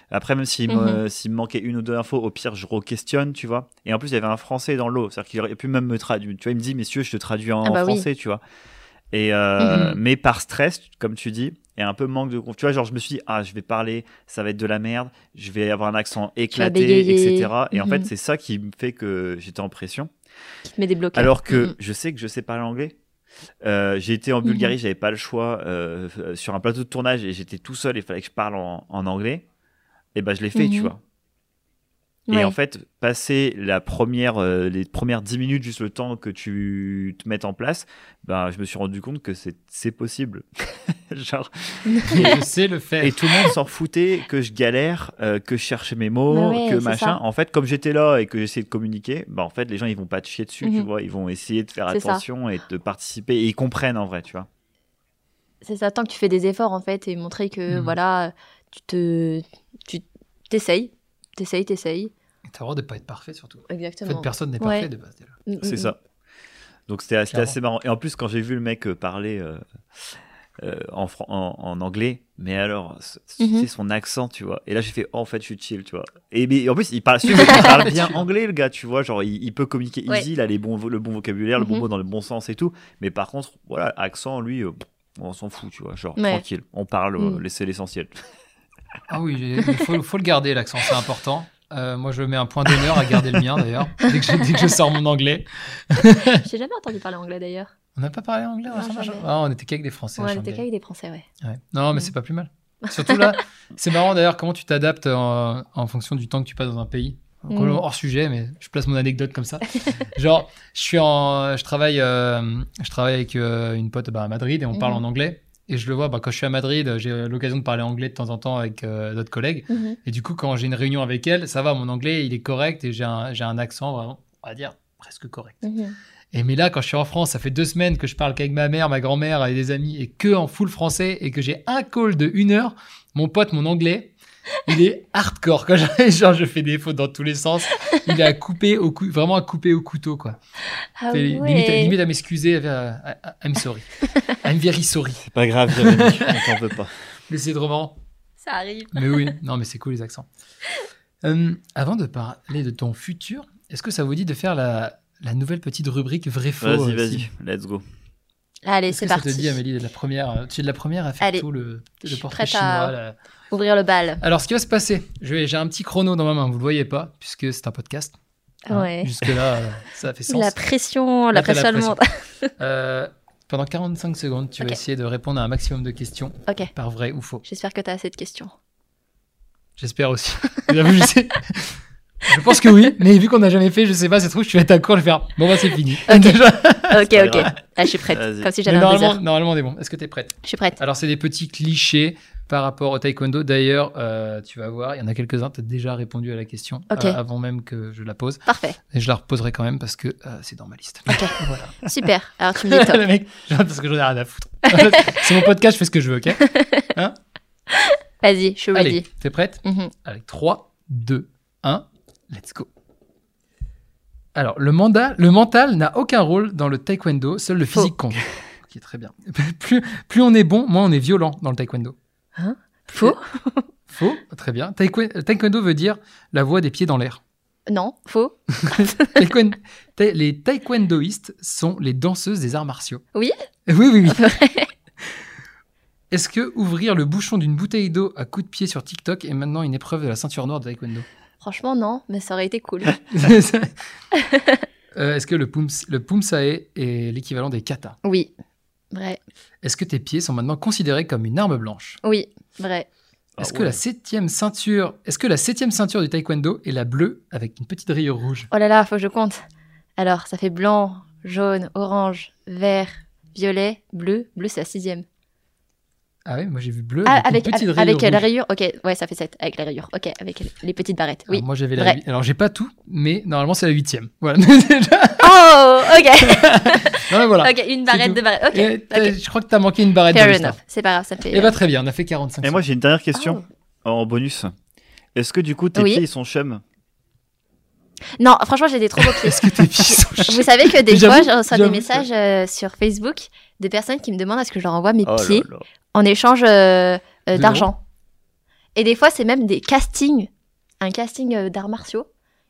Après, même s'il me,
Mhm.
s'il me manquait une ou deux infos, au pire, je re-questionne, tu vois. Et en plus, il y avait un français dans l'eau. C'est-à-dire qu'il aurait pu même me traduire. Tu vois, il me dit, messieurs, je te traduis en
Ah bah oui.
français, tu vois. Et, euh,
Mhm.
mais par stress, comme tu dis, et un peu manque de confiance. Tu vois, genre, je me suis dit, ah, je vais parler, ça va être de la merde, je vais avoir un accent éclaté, etc. Et en
Mhm.
fait, c'est ça qui me fait que j'étais en pression.
Qui te met des blocages.
Alors que
Mhm.
je sais que je sais parler anglais. Euh, j'ai été en. Bulgarie, j'avais pas le choix euh, sur un plateau de tournage et j'étais tout seul. Il fallait que je parle en, en anglais. Et ben je l'ai fait, tu
Mhm.
vois.
Ouais.
Et en fait, passer la première, euh, les premières 10 minutes, juste le temps que tu te mettes en place, ben, je me suis rendu compte que c'est c'est possible. *laughs* Genre, *laughs*
Je sais le faire.
et tout le monde s'en foutait que je galère, euh, que je cherchais mes mots,
Bah ouais,
que machin.
ça.
En fait, comme j'étais là et que j'essayais de communiquer, bah en fait, les gens ils vont pas te chier dessus, tu
Mhm.
vois. Ils vont essayer de faire
C'est ça.
attention et de participer et ils comprennent en vrai, tu vois.
C'est ça, tant que tu fais des efforts en fait et montrer que
Mhm.
voilà, tu te, tu t'essayes, t'essayes, t'essayes.
T'as le droit de pas être parfait surtout. En
Exactement.
fait, personne n'est
Ouais.
parfait de base déjà.
Mm,
C'est
mm,
ça. Donc c'était assez marrant. Et en plus, quand j'ai vu le mec euh, parler euh, euh, en, en, en anglais, mais alors, c'est son accent, tu vois. Et là, j'ai fait, oh, en fait, je suis chill, tu vois. Et mais, en plus, il parle, il parle *laughs* bien anglais, le gars, tu vois. Genre, il, il peut communiquer
Ouais.
easy, il a les bons, le bon vocabulaire, le bon
Mhm.
mot dans le bon sens et tout. Mais par contre, voilà, accent, lui, euh, on s'en fout, tu vois. Genre,
Ouais.
tranquille. On parle, euh,
Mm.
laissez l'essentiel.
Ah oui, il faut, faut le garder l'accent, c'est important. Euh, moi, je mets un point d'honneur à garder le mien d'ailleurs, dès, que je- dès que je sors mon anglais.
J'ai jamais entendu parler anglais d'ailleurs.
On n'a pas parlé anglais
Non.
Ah, On était qu'avec des Français.
Ouais, on était qu'avec des Français, ouais.
Ouais. Non, mais
Mm.
c'est pas plus mal. Surtout là, c'est marrant d'ailleurs comment tu t'adaptes en, en fonction du temps que tu passes dans un pays. Donc,
Mm.
Hors sujet, mais je place mon anecdote comme ça. Genre, je suis en, je travaille, euh, je travaille avec euh, une pote bah, à Madrid et on parle
Mhm.
en anglais. Et je le vois, bah, quand je suis à Madrid, j'ai l'occasion de parler anglais de temps en temps avec euh, d'autres collègues.
Mhm.
Et du coup, quand j'ai une réunion avec elle, ça va, mon anglais, il est correct et j'ai un, accent vraiment, on va dire, presque correct.
Mhm.
Et mais là, quand je suis en France, ça fait deux semaines que je parle qu'avec ma mère, ma grand-mère et des amis et que en full français et que j'ai un call de une heure. Mon pote, mon anglais, il est hardcore. Quand *laughs* je, genre, je fais des fautes dans tous les sens. Il est à couper au cou- vraiment à couper au couteau, quoi.
Ah ouais.
limite, limite à m'excuser. euh, I'm sorry. I'm very sorry.
C'est pas grave, Jérémy, on t'en veut pas.
Mais c'est marrant.
Ça arrive.
Mais oui, non, mais c'est cool les accents. Euh, avant de parler de ton futur, est-ce que ça vous dit de faire la, la nouvelle petite rubrique vrai-faux
Vas-y,
euh,
vas-y, let's go.
Allez, c'est
que ça
parti.
te dit, Amélie, d'être la première euh, Tu es de la première à faire
Allez,
tout le, le portrait
à-
chinois.
Ouvrir le bal.
Alors, ce qui va se passer, je vais- j'ai un petit chrono dans ma main, vous le voyez pas, puisque c'est un podcast. Hein,
Ouais.
Jusque-là, euh, ça fait sens.
La pression, la pression, le
pression.
monde. *laughs*
Euh, pendant 45 secondes, tu vas essayer de répondre à un maximum de questions,
ok,
par vrai ou faux.
j'espère que tu as assez de questions.
J'espère aussi. *laughs* *laughs* J'avoue, je sais. Je pense que oui, mais vu qu'on n'a jamais fait, je sais pas, c'est trop, je suis à ta cour, je vais faire. Bon, bah, c'est fini.
Ok.
Déjà.
Ok, ok. Ah, je suis prête. Comme si j'avais un
normalement,
désert.
normalement, on est bon. Est-ce que tu es prête?
Je suis prête.
Alors, c'est des petits clichés par rapport au taekwondo. D'ailleurs, euh, tu vas voir, il y en a quelques-uns, tu as déjà répondu à la question euh, avant même que je la pose.
Parfait.
Et je la reposerai quand même parce que euh, c'est dans ma liste. *laughs* Voilà.
Super. Alors, tu me *laughs*
le mec, parce que j'en ai rien à foutre. *laughs* c'est mon podcast, je fais ce que je veux, ok
Vas-y, je suis
Allez,
ready.
t'es prête
Mhm.
Avec 3, 2, 1, let's go. Alors, le, mandat, le mental n'a aucun rôle dans le taekwondo, seul le physique compte. Ok, très bien. Plus, plus on est bon, moins on est violent dans le taekwondo.
Faux? *laughs*
Faux, très bien. Taekwondo veut dire la voix des pieds dans l'air.
Non, faux. *laughs*
Ta- les taekwondoïstes sont les danseuses des arts martiaux.
Oui?
Oui, oui, oui. *laughs* Est-ce que ouvrir le bouchon d'une bouteille d'eau à coups de pied sur TikTok est maintenant une épreuve de la ceinture noire de taekwondo?
Franchement, non, mais ça aurait été cool.
Euh, Est-ce que le, pums, le pumsae est l'équivalent des katas?
Oui. Vrai.
Est-ce que tes pieds sont maintenant considérés comme une arme blanche?
Oui. Vrai.
Ah
Est-ce que la septième ceinture, est-ce que la septième ceinture du taekwondo est la bleue avec une petite rayure rouge?
Oh là là, faut que je compte. Alors, ça fait blanc, jaune, orange, vert, violet, bleu. Bleu, c'est la sixième.
Ah oui, moi j'ai vu bleu
Ah,
avec,
avec,
une petite
avec,
rayure
avec la rayure. Ok, ouais, ça fait 7 avec la rayure. Ok, avec les petites barrettes. Oui.
Alors, moi j'avais la Alors j'ai pas tout, mais normalement c'est la huitième. Voilà. Déjà- *laughs*
Oh, ok. *laughs*
non, mais voilà.
ok, une barrette,
tout.
deux barrettes. Ok.
Je crois que t'as manqué une barrette
Fair
de
enough. C'est pas grave, ça fait.
Et bah très bien, on a fait 45
Et moi, j'ai une dernière question
Oh.
en bonus. Est-ce que du coup, tes
Oui.
pieds ils sont chum?
Non, franchement, j'ai des trop beaux *laughs* pieds.
Est-ce que tes pieds sont
Vous
chauds
savez que des fois, je reçois des messages euh, sur Facebook de personnes qui me demandent à ce que je leur envoie mes
Oh
pieds
là.
en échange euh, euh,
De
d'argent. Et des fois, c'est même des castings, un casting d'arts martiaux,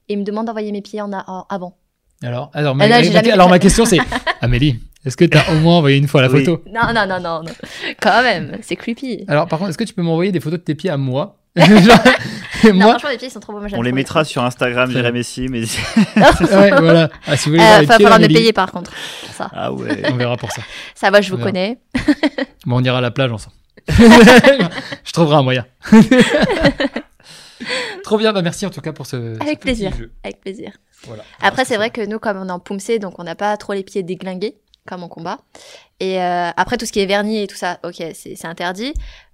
et ils me demandent d'envoyer mes pieds en, en avant.
Alors, alors, ma,
Ah non,
ma-
jamais-
alors ma question c'est *laughs* Amélie, est-ce que t'as au moins envoyé une fois la
Oui.
photo?
Non, non, non, non, non. Quand même, c'est creepy.
Alors par contre, est-ce que tu peux m'envoyer des photos de tes pieds à moi? *laughs* Genre,
Non,
moi,
franchement, mes pieds ils sont trop beaux.
On les mettra sur Instagram,
Très
Jérémy Messi, mais *laughs*
ouais, voilà. Ah, si vous voulez voir
Euh,
les
va falloir me payer par contre. pour Ça,
ah ouais.
on verra pour ça.
ça va, je vous
Bien.
connais.
Bon, on ira à la plage ensemble. Je trouverai un moyen. Trop bien, bah merci en tout cas pour ce. ce
Avec
petit
plaisir.
jeu.
Avec plaisir.
Voilà.
Après, c'est vrai que nous, comme on est en poumsé, donc on n'a pas trop les pieds déglingués, comme en combat. Et euh, après, tout ce qui est vernis et tout ça, ok, c'est c'est interdit.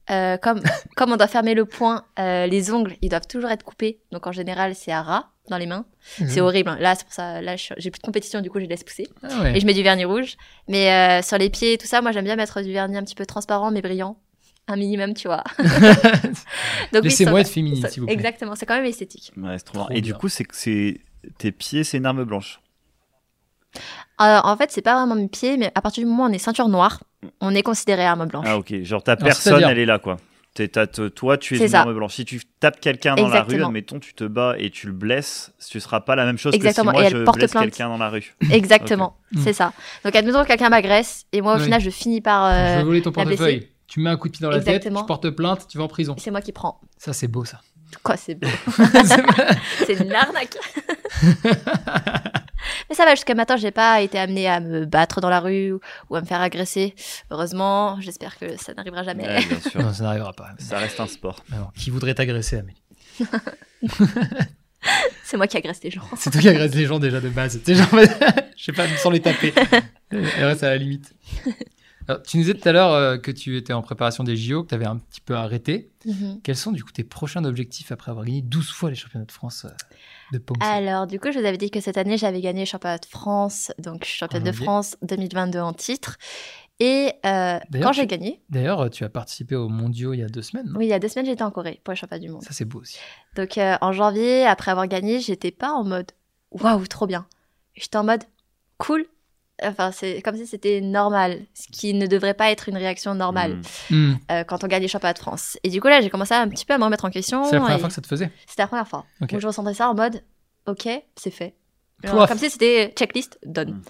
Euh, comme, *laughs* comme on doit fermer le poing, euh, les ongles, ils doivent toujours être coupés. Donc en général, c'est à ras dans les mains. C'est
Mhm.
horrible. hein. Là, c'est pour ça. Là, j'ai plus de compétition, du coup, je les laisse pousser.
Ah ouais.
Et je mets du vernis rouge. Mais euh, sur les pieds et tout ça, moi, j'aime bien mettre du vernis un petit peu transparent, mais brillant. Un minimum, tu vois. *laughs*
Laissez-moi être féminine, s'il vous plaît.
Exactement, c'est quand même esthétique.
Ouais, c'est trop Et du coup, c'est que c'est tes pieds, c'est une arme blanche.
Alors, en fait, c'est pas vraiment mes pieds, mais à partir du moment où on est ceinture noire, on est considéré arme blanche.
Ah ok, genre ta personne, elle est là quoi. T'es- t'as- te- toi, tu es une
ça.
arme blanche. Si tu tapes quelqu'un dans la rue, admettons, tu te bats et tu le blesses, tu seras pas la même chose
Exactement,
que si
et
moi
elle
je
porte
blesse
plainte.
quelqu'un dans la rue. *laughs*
Exactement, c'est ça. Donc, admettons que quelqu'un m'agresse, et moi, au
Oui.
final, je finis par.
Je
euh,
vais voler ton portefeuille. Tu mets un coup de pied dans la
Exactement.
tête, tu portes plainte, tu vas en prison.
c'est moi qui prends.
Ça, c'est beau, ça.
Quoi, c'est beau. *laughs* *laughs*
C'est
une arnaque. *laughs* Mais ça va, jusqu'à maintenant, j'ai pas été amenée à me battre dans la rue ou- à me faire agresser. Heureusement, j'espère que ça n'arrivera jamais.
Ouais, bien sûr.
non, ça n'arrivera pas.
Ça reste un sport.
Mais bon, qui voudrait t'agresser, Amélie
c'est moi qui agresse les gens.
C'est toi qui agresses les gens déjà de base. Genre, je sais pas, sans les taper. Et reste à la limite. Alors, tu nous disais tout à l'heure euh, que tu étais en préparation des JO, que tu avais un petit peu arrêté.
Mhm.
Quels sont du coup tes prochains objectifs après avoir gagné 12 fois les championnats de France euh, de Pong
Alors, du coup, je vous avais dit que cette année, j'avais gagné le championnat de France, donc championne de
janvier.
France 2022 en titre. Et euh, quand j'ai gagné,
D'ailleurs, tu as participé aux mondiaux il y a deux semaines. non?
Oui, il y a deux semaines, j'étais en Corée pour le championnat du monde.
Ça, c'est beau aussi.
Donc en janvier, après avoir gagné, j'étais pas en mode waouh, trop bien. J'étais en mode cool. Enfin, c'est comme si c'était normal, ce qui ne devrait pas être une réaction normale
Mm.
Hmm.
euh, quand on gagne les championnats de France. Et du coup, là, j'ai commencé un petit peu à me remettre en question.
C'est la première fois que ça te faisait.
C'était la première fois. Donc, je ressentais ça en mode, ok, c'est fait. Comme si c'était checklist, done.
Mm.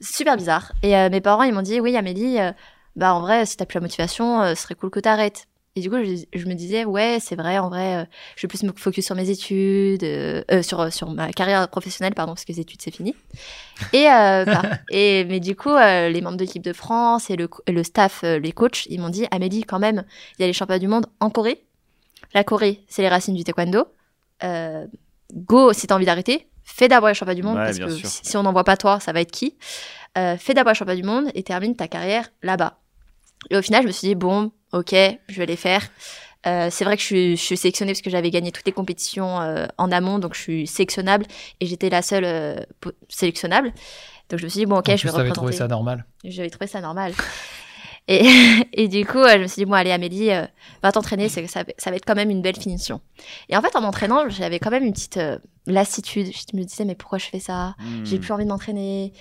Super bizarre. Et euh, mes parents, ils m'ont dit, oui, Amélie, euh, bah en vrai, si t'as plus la motivation, euh, ce serait cool que t'arrêtes. Et du coup, je, je me disais, ouais, c'est vrai, en vrai, euh, je vais plus me focus sur mes études, euh, euh, sur, sur ma carrière professionnelle, pardon, parce que les études, c'est fini. Et, *laughs* bah, et, mais du coup, les membres de l'équipe de France et le, le staff, les coachs, ils m'ont dit, Amélie, quand même, il y a les championnats du monde en Corée. La Corée, c'est les racines du taekwondo. Go, si t'as envie d'arrêter, fais d'abord les championnats du monde,
Ouais,
parce que
sûr.
si, on n'en voit pas toi, ça va être qui Fais d'abord les championnats du monde et termine ta carrière là-bas. Et au final, je me suis dit, bon, ok, je vais les faire. Euh, c'est vrai que je suis, je suis sélectionnée parce que j'avais gagné toutes les compétitions euh, en amont, donc je suis sélectionnable et j'étais la seule euh, sélectionnable. Donc je me suis dit, bon, ok,
en
je vais représenter.
trouvé ça normal.
J'avais trouvé ça normal. Et, *laughs* et du coup, je me suis dit, bon, allez, Amélie, euh, va t'entraîner, c'est- ça, va- ça va être quand même une belle finition. Et en fait, en m'entraînant, j'avais quand même une petite euh, lassitude. Je me disais, mais pourquoi je fais ça?
Mm.
J'ai plus envie de m'entraîner.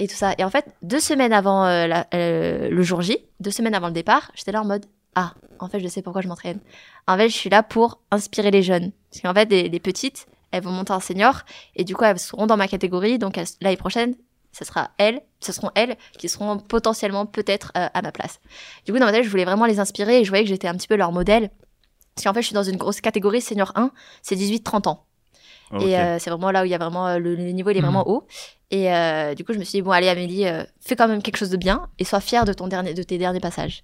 Et tout ça. Et en fait, deux semaines avant euh, euh, le jour J, deux semaines avant le départ, j'étais là en mode, ah, en fait, je sais pourquoi je m'entraîne. En fait, je suis là pour inspirer les jeunes. Parce qu'en fait, les, petites, elles vont monter en senior. Et du coup, elles seront dans ma catégorie. Donc, l'année prochaine, ce sera elles, ce seront elles qui seront potentiellement peut-être euh, à ma place. Du coup, dans ma je voulais vraiment les inspirer et je voyais que j'étais un petit peu leur modèle. Parce qu'en fait, je suis dans une grosse catégorie senior 1, c'est 18-30 ans. Et euh, c'est vraiment là où il y a vraiment euh, le, le niveau, il est vraiment haut. Et euh, du coup, je me suis dit bon, allez Amélie, euh, fais quand même quelque chose de bien et sois fière de ton dernier, de tes derniers passages.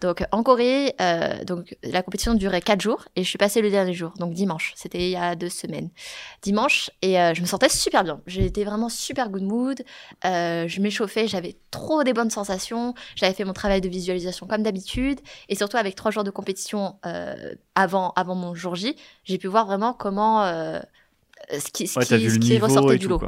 Donc en Corée, euh, donc la compétition durait quatre jours et je suis passée le dernier jour, donc dimanche. C'était il y a deux semaines. Dimanche et euh, je me sentais super bien. J'étais vraiment super good mood. Euh, je m'échauffais, j'avais trop des bonnes sensations. J'avais fait mon travail de visualisation comme d'habitude et surtout avec trois jours de compétition euh, avant avant mon jour J, j'ai pu voir vraiment comment euh, ce qui, ce
Ouais,
qui, ce qui ressortait du lot.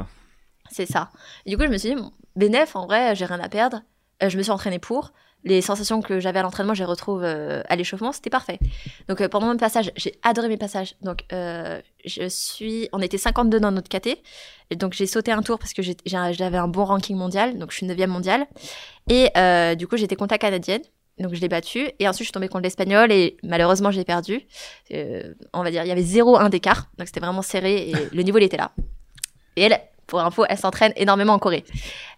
C'est ça. Et du coup, je me suis dit, bénéf, en vrai, j'ai rien à perdre. Euh, je me suis entraînée pour. Les sensations que j'avais à l'entraînement, je les retrouve euh, à l'échauffement, c'était parfait. Donc euh, pendant mon passage, j'ai adoré mes passages. Donc euh, je suis, on était 52 dans notre KT, et donc j'ai sauté un tour parce que j'avais un bon ranking mondial, donc je suis 9e mondiale. Et euh, du coup, j'étais contact canadienne. Donc je l'ai battue et ensuite je suis tombée contre l'espagnol et malheureusement j'ai perdu. Euh, on va dire il y avait 0-1 d'écart donc c'était vraiment serré et *laughs* le niveau il était là. Et elle, pour info, elle s'entraîne énormément en Corée.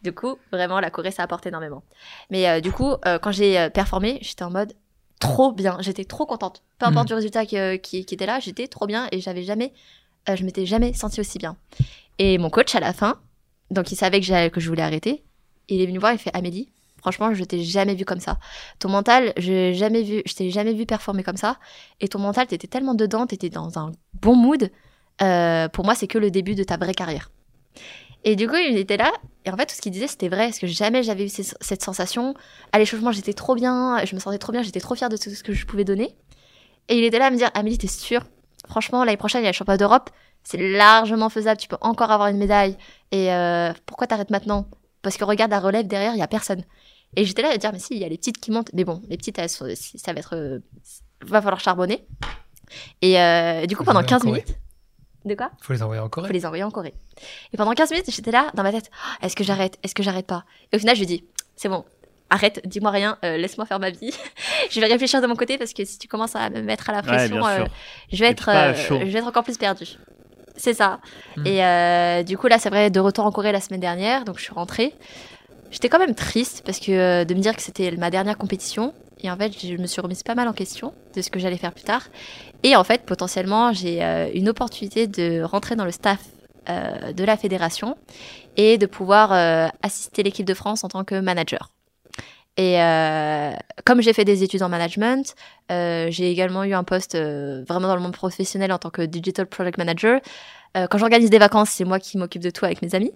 Du coup, vraiment, la Corée, ça apporte énormément. Mais euh, du coup, euh, quand j'ai performé, j'étais en mode trop bien. J'étais trop contente. Peu importe
Mhm.
du résultat qui, qui, qui était là, j'étais trop bien et j'avais jamais, je m'étais jamais sentie aussi bien. Et mon coach, à la fin, donc il savait que je voulais arrêter, il est venu me voir, il fait Amélie, franchement, je t'ai jamais vu comme ça. Ton mental, je jamais vu, je t'ai jamais vu performer comme ça. Et ton mental, t'étais tellement dedans, t'étais dans un bon mood. Euh, pour moi, c'est que le début de ta vraie carrière. Et du coup, il était là. Et en fait, tout ce qu'il disait, c'était vrai. Parce que jamais j'avais eu cette sensation. À l'échauffement, j'étais trop bien. Je me sentais trop bien. J'étais trop fière de tout ce que je pouvais donner. Et il était là à me dire Amélie, t'es sûre? Franchement, l'année prochaine, il y a le championnat d'Europe. C'est largement faisable. Tu peux encore avoir une médaille. Et euh, pourquoi t'arrêtes maintenant? Parce que regarde la relève derrière, il y a personne. Et j'étais là à dire Mais si, il y a les petites qui montent. Mais bon, les petites, elles sont- ça va être. euh, va falloir charbonner. Et euh, du coup, pendant
les envoyer en
15
Corée.
minutes. De quoi?
Faut les envoyer en Corée.
faut les envoyer en Corée. Et pendant 15 minutes, j'étais là, dans ma tête, Ah, est-ce que j'arrête Est-ce que j'arrête pas? Et au final, je lui dis, c'est bon, arrête, dis-moi rien, euh, laisse-moi faire ma vie. *laughs* je vais réfléchir de mon côté parce que si tu commences à me mettre à la pression, euh, je, vais être, euh, je vais être encore plus perdue. C'est ça.
Mm.
Et euh, du coup, là, c'est vrai, de retour en Corée la semaine dernière, donc je suis rentrée. J'étais quand même triste parce que euh, de me dire que c'était ma dernière compétition. Et en fait, je me suis remise pas mal en question de ce que j'allais faire plus tard. Et en fait, potentiellement, j'ai euh, une opportunité de rentrer dans le staff euh, de la fédération et de pouvoir assister l'équipe de France en tant que manager. Et comme j'ai fait des études en management, j'ai également eu un poste vraiment dans le monde professionnel en tant que digital project manager. Quand j'organise des vacances, c'est moi qui m'occupe de tout avec mes amis.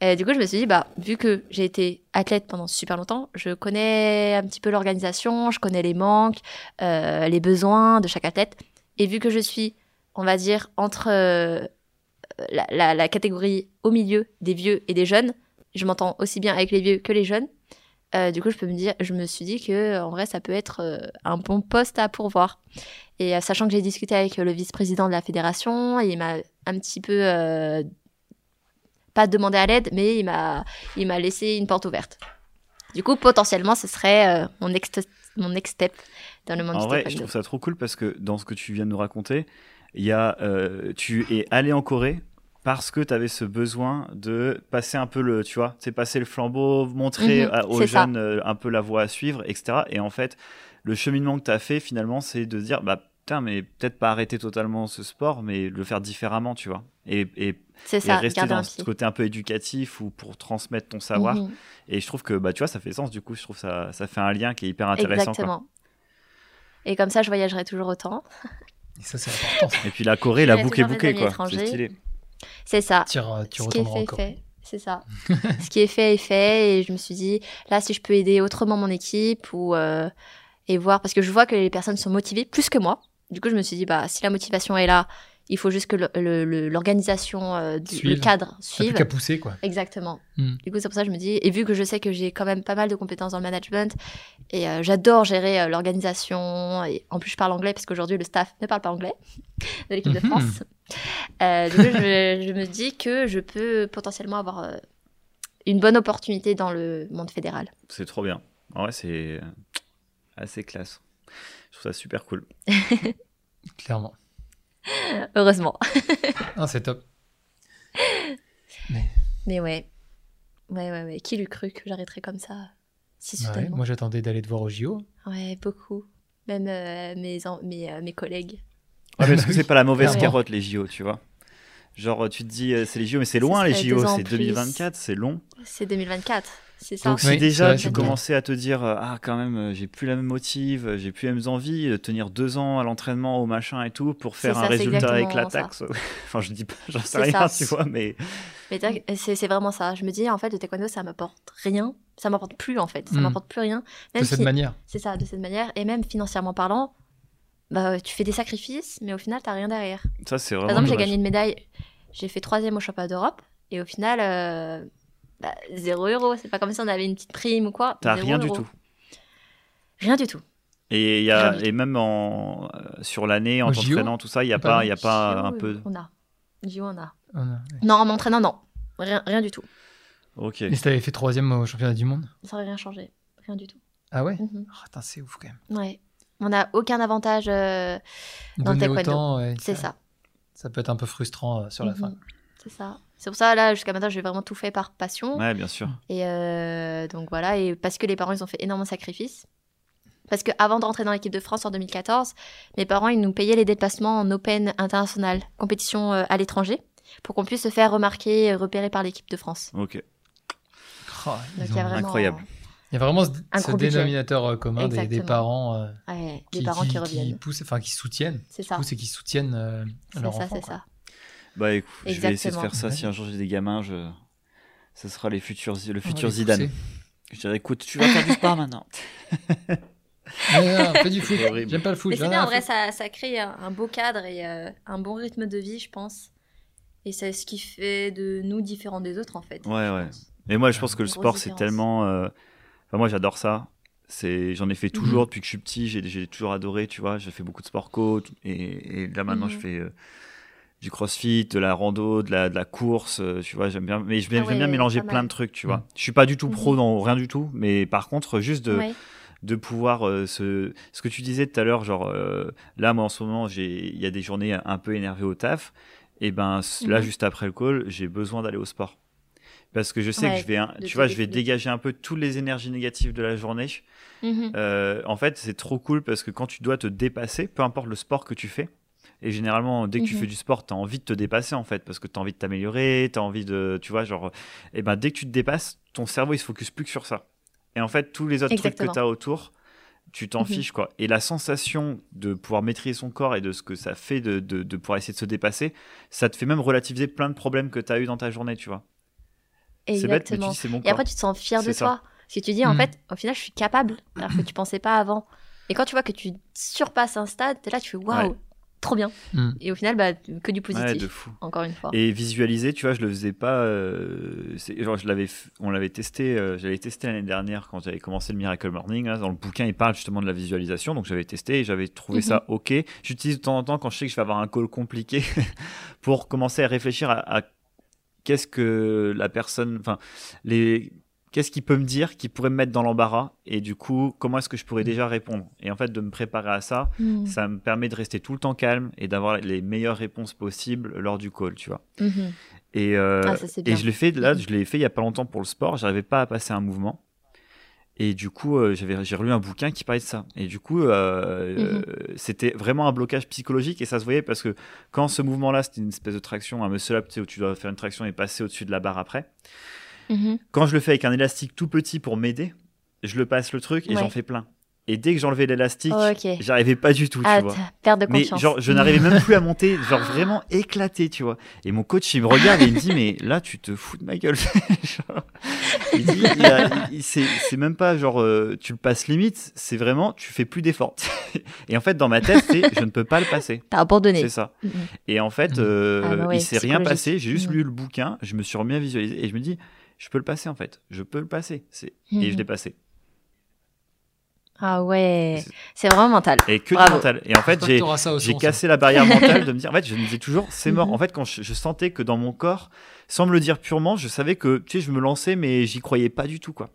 Du coup, je me suis dit, bah, vu que j'ai été athlète pendant super longtemps, je connais un petit peu l'organisation, je connais les manques, euh, les besoins de chaque athlète. Et vu que je suis, on va dire, entre euh, la, catégorie au milieu des vieux et des jeunes, je m'entends aussi bien avec les vieux que les jeunes. Euh, du coup, je peux me dire, je me suis dit que en vrai, ça peut être un bon poste à pourvoir. Et sachant que j'ai discuté avec le vice-président de la fédération, il m'a un petit peu pas demandé à l'aide, mais il m'a, il m'a laissé une porte ouverte. Du coup, potentiellement, ce serait euh, mon, next, mon next step dans le monde
En
du
vrai, je trouve ça trop cool parce que dans ce que tu viens de nous raconter, il y a, euh, tu es allé en Corée parce que tu avais ce besoin de passer un peu le, tu vois, c'est passer le flambeau, montrer
Mhm,
à- aux
ça.
jeunes euh, un peu la voie à suivre, etc. Et en fait, le cheminement que tu as fait finalement, c'est de dire, bah putain, mais peut-être pas arrêter totalement ce sport, mais le faire différemment, tu vois. Et, et,
C'est
et
ça,
rester dans ce côté un peu éducatif ou pour transmettre ton savoir.
Mhm,
Et je trouve que, bah tu vois, ça fait sens du coup. Je trouve ça, ça fait un lien qui est hyper intéressant. quoi.
Exactement. Et comme ça, je voyagerai toujours autant.
Et ça, c'est important. ça.
Et puis la Corée, la bouquée,
amis
quoi. C'est stylé.
C'est ça.
Tu, re- tu
Ce qui est fait, est
encore.
fait. C'est ça. *laughs* Ce qui est fait est fait. Et je me suis dit, là, si je peux aider autrement mon équipe ou euh, et voir, parce que je vois que les personnes sont motivées plus que moi. Du coup, je me suis dit, bah, si la motivation est là, il faut juste que le- le- le- l'organisation, euh, du- le
Suive.
cadre suive.
qu'à pousser, quoi.
Exactement.
Hmm.
Du coup, c'est pour ça que je me dis, et vu que je sais que j'ai quand même pas mal de compétences dans le management, et euh, j'adore gérer euh, l'organisation, et en plus je parle anglais, parce qu'aujourd'hui le staff ne parle pas anglais *laughs* de l'équipe de. *laughs* France. Euh, du coup, je, je me dis que je peux potentiellement avoir euh, une bonne opportunité dans le monde fédéral.
C'est trop bien. En vrai, c'est assez classe. Je trouve ça super cool. *laughs*
Clairement.
Heureusement.
Ah, c'est top.
Mais ouais. Ouais, ouais, ouais. Qui l'eût cru que j'arrêterais comme ça si
Ouais,
soudainement
moi, j'attendais d'aller te voir au JO.
Ouais, beaucoup. Même euh, mes, en- mes, euh, mes collègues.
Ouais, mais parce que c'est pas la *laughs* mauvaise
Ouais.
carotte, les JO, tu vois. Genre, tu te dis, euh, c'est les JO, mais c'est loin, les JO. C'est
en plus.
2024, c'est long.
C'est 2024, c'est ça.
Donc, si
Oui,
déjà
vrai,
tu commençais à te dire, euh, ah, quand même, euh, j'ai plus la même motive, euh, j'ai plus les mêmes envies, de tenir deux ans à l'entraînement, au machin et tout, pour faire un résultat
exactement
éclataxe. *laughs* enfin, je dis pas, j'en sais rien,
ça.
tu vois, mais
Mais t'as- c'est c'est vraiment ça. Je me dis, en fait, le taekwondo, ça m'apporte rien. Ça m'apporte plus, en fait. Ça
Mm.
m'apporte plus rien.
De cette
si-
manière.
C'est ça, de cette manière. Et même financièrement parlant, bah, tu fais des sacrifices, mais au final, t'as rien derrière.
ça, c'est
Par exemple, j'ai gagné une médaille. J'ai fait troisième au championnat d'Europe. Et au final, euh, bah, zéro euro. C'est pas comme si on avait une petite prime ou quoi.
T'as rien du tout.
Rien du tout.
Et, il y a, et même en, euh, sur l'année, en t'entraînant, tout ça, il n'y a
Pas
pas, il y a pas un peu.
On a. JO, on a.
Oh, non.
Non, en m'entraînant, non. Rien, rien du tout.
Ok.
Et si t'avais fait troisième au championnat du monde?
Ça aurait rien changé. Rien du tout.
Ah ouais? Ah, putain, c'est ouf quand même.
Ouais. On n'a aucun avantage. euh, Dans le taekwondo.
autant, ouais,
c'est ça.
Ça peut être un peu frustrant euh, sur la
Mhm.
fin.
C'est ça. C'est pour ça, là, jusqu'à maintenant, j'ai vraiment tout fait par passion.
Ouais, bien sûr.
Et euh, donc voilà, et parce que les parents, ils ont fait énormément de sacrifices. Parce qu'avant de rentrer dans l'équipe de France en 2014, mes parents, ils nous payaient les déplacements en Open international, compétition euh, à l'étranger, pour qu'on puisse se faire remarquer, euh, repérer par l'équipe de France.
Ok.
Oh,
Donc vraiment...
Incroyable.
Il y a vraiment ce, dénominateur commun des, des parents euh,
Ouais,
qui,
les parents qui, reviennent.
poussent, enfin qui soutiennent,
C'est
qui
ça.
poussent et qui soutiennent euh,
C'est
leur
ça,
enfant.
c'est ça.
Bah écoute, je vais essayer de faire ça si un jour j'ai des gamins, je... ce sera les futurs, le futur Zidane.
pousser.
Je dirais, écoute, tu vas faire du sport maintenant. *laughs*
Non, non, fais du foot. J'aime pas le foot.
Mais c'est bien, en vrai, ça, ça crée un, un beau cadre et euh, un bon rythme de vie, je pense. Et c'est ce qui fait de nous différents des autres, en fait.
Ouais, ouais.
pense.
Mais moi, je pense que le sport, c'est tellement. euh, Enfin, moi, j'adore ça. C'est, j'en ai fait toujours depuis que je suis petit. J'ai, toujours adoré, tu vois. J'ai fait beaucoup de sport co. Et, et là, maintenant,
Mhm.
je fais euh, du crossfit, de la rando, de la, de la course. euh, tu vois, j'aime bien. Mais je-
Ah
j'aime bien mélanger plein de trucs, tu vois.
Mhm.
Je suis pas du tout pro
Mhm.
dans rien du tout. Mais par contre, juste de,
Ouais.
de pouvoir euh, se... ce que tu disais tout à l'heure genre euh, là moi en ce moment j'ai il y a des journées un peu énervées au taf et ben c- là
Mhm.
juste après le call j'ai besoin d'aller au sport parce que je sais
Ouais,
que je vais tu vois je vais dégager un peu toutes les énergies négatives de la journée
Mhm.
Euh, en fait c'est trop cool parce que quand tu dois te dépasser peu importe le sport que tu fais et généralement, dès que tu
Mhm.
fais du sport, tu as envie de te dépasser en fait, parce que tu as envie de t'améliorer, tu as envie de. Tu vois, genre. Et ben, dès que tu te dépasses, ton cerveau il se focus plus que sur ça. Et en fait, tous les autres trucs que tu as autour, tu t'en
Mhm.
fiches quoi. Et la sensation de pouvoir maîtriser son corps et de ce que ça fait de, de, de pouvoir essayer de se dépasser, ça te fait même relativiser plein de problèmes que tu as eu dans ta journée, tu vois. C'est bête, mais tu
Exactement.
dis c'est mon
Et
corps.
après, tu te sens fier de
ça.
toi. Parce que tu dis, en
Mm.
fait, au final, je suis capable, alors que tu pensais pas avant. Et quand tu vois que tu surpasses un stade, t'es là, tu fais waouh,
Ouais.
Trop bien.
Mm.
Et au final, bah, que du positif,
Ouais, de fou.
encore une fois.
Et visualiser, tu vois, je le faisais pas. euh, genre, je l'avais, f- on l'avait testé. euh, j'avais testé l'année dernière quand j'avais commencé le Miracle Morning. là, dans le bouquin, il parle justement de la visualisation. Donc, j'avais testé et j'avais trouvé
Mhm.
ça ok. J'utilise de temps en temps quand je sais que je vais avoir un call compliqué *laughs* pour commencer à réfléchir à, à qu'est-ce que la personne, enfin, les, qu'est-ce qu'il peut me dire qui pourrait me mettre dans l'embarras et du coup, comment est-ce que je pourrais déjà répondre? Et en fait, de me préparer à ça,
Mhm.
ça me permet de rester tout le temps calme et d'avoir les meilleures réponses possibles lors du call, tu vois.
Mhm.
Et, euh,
Ah, ça,
et je l'ai fait là,
Mhm.
je l'ai fait il y a pas longtemps pour le sport. J'arrivais pas à passer un mouvement. Et du coup, euh, j'avais j'ai relu un bouquin qui parlait de ça. Et du coup, euh,
Mhm.
euh, c'était vraiment un blocage psychologique et ça se voyait parce que quand ce mouvement-là, c'était une espèce de traction, un muscle up, tu sais, où tu dois faire une traction et passer au-dessus de la barre après.
Mhm.
Quand je le fais avec un élastique tout petit pour m'aider, je le passe le truc et
Ouais.
j'en fais plein. Et dès que j'enlevais l'élastique,
Oh,
j'arrivais pas du tout,
Ah,
tu vois.
t'as- perte de
Mais
confiance.
genre, je n'arrivais même plus à monter, genre vraiment éclaté, tu vois. Et mon coach, il me regarde et il me dit, mais là, tu te fous de ma gueule. Genre, *laughs* il dit, c'est même pas genre, euh, tu le passes limite, c'est vraiment, tu fais plus d'efforts. *laughs* et en fait, dans ma tête, c'est, je ne peux pas le passer. *laughs*
T'as abandonné.
C'est ça. Et en fait, euh,
Ah bah ouais,
il s'est rien passé. J'ai juste lu le bouquin, je me suis remis à visualiser et je me dis, je peux le passer en fait. Je peux le passer. C'est- Et
Mhm.
je l'ai passé.
Ah ouais.
C'est-
vraiment mental.
Et que du
Bravo.
mental. Et en fait, j'ai cassé la barrière *laughs* mentale de me dire, en fait, je me disais toujours, c'est mort.
Mhm.
En fait, quand je, je sentais que dans mon corps, sans me le dire purement, je savais que, tu sais, je me lançais, mais j'y croyais pas du tout, quoi.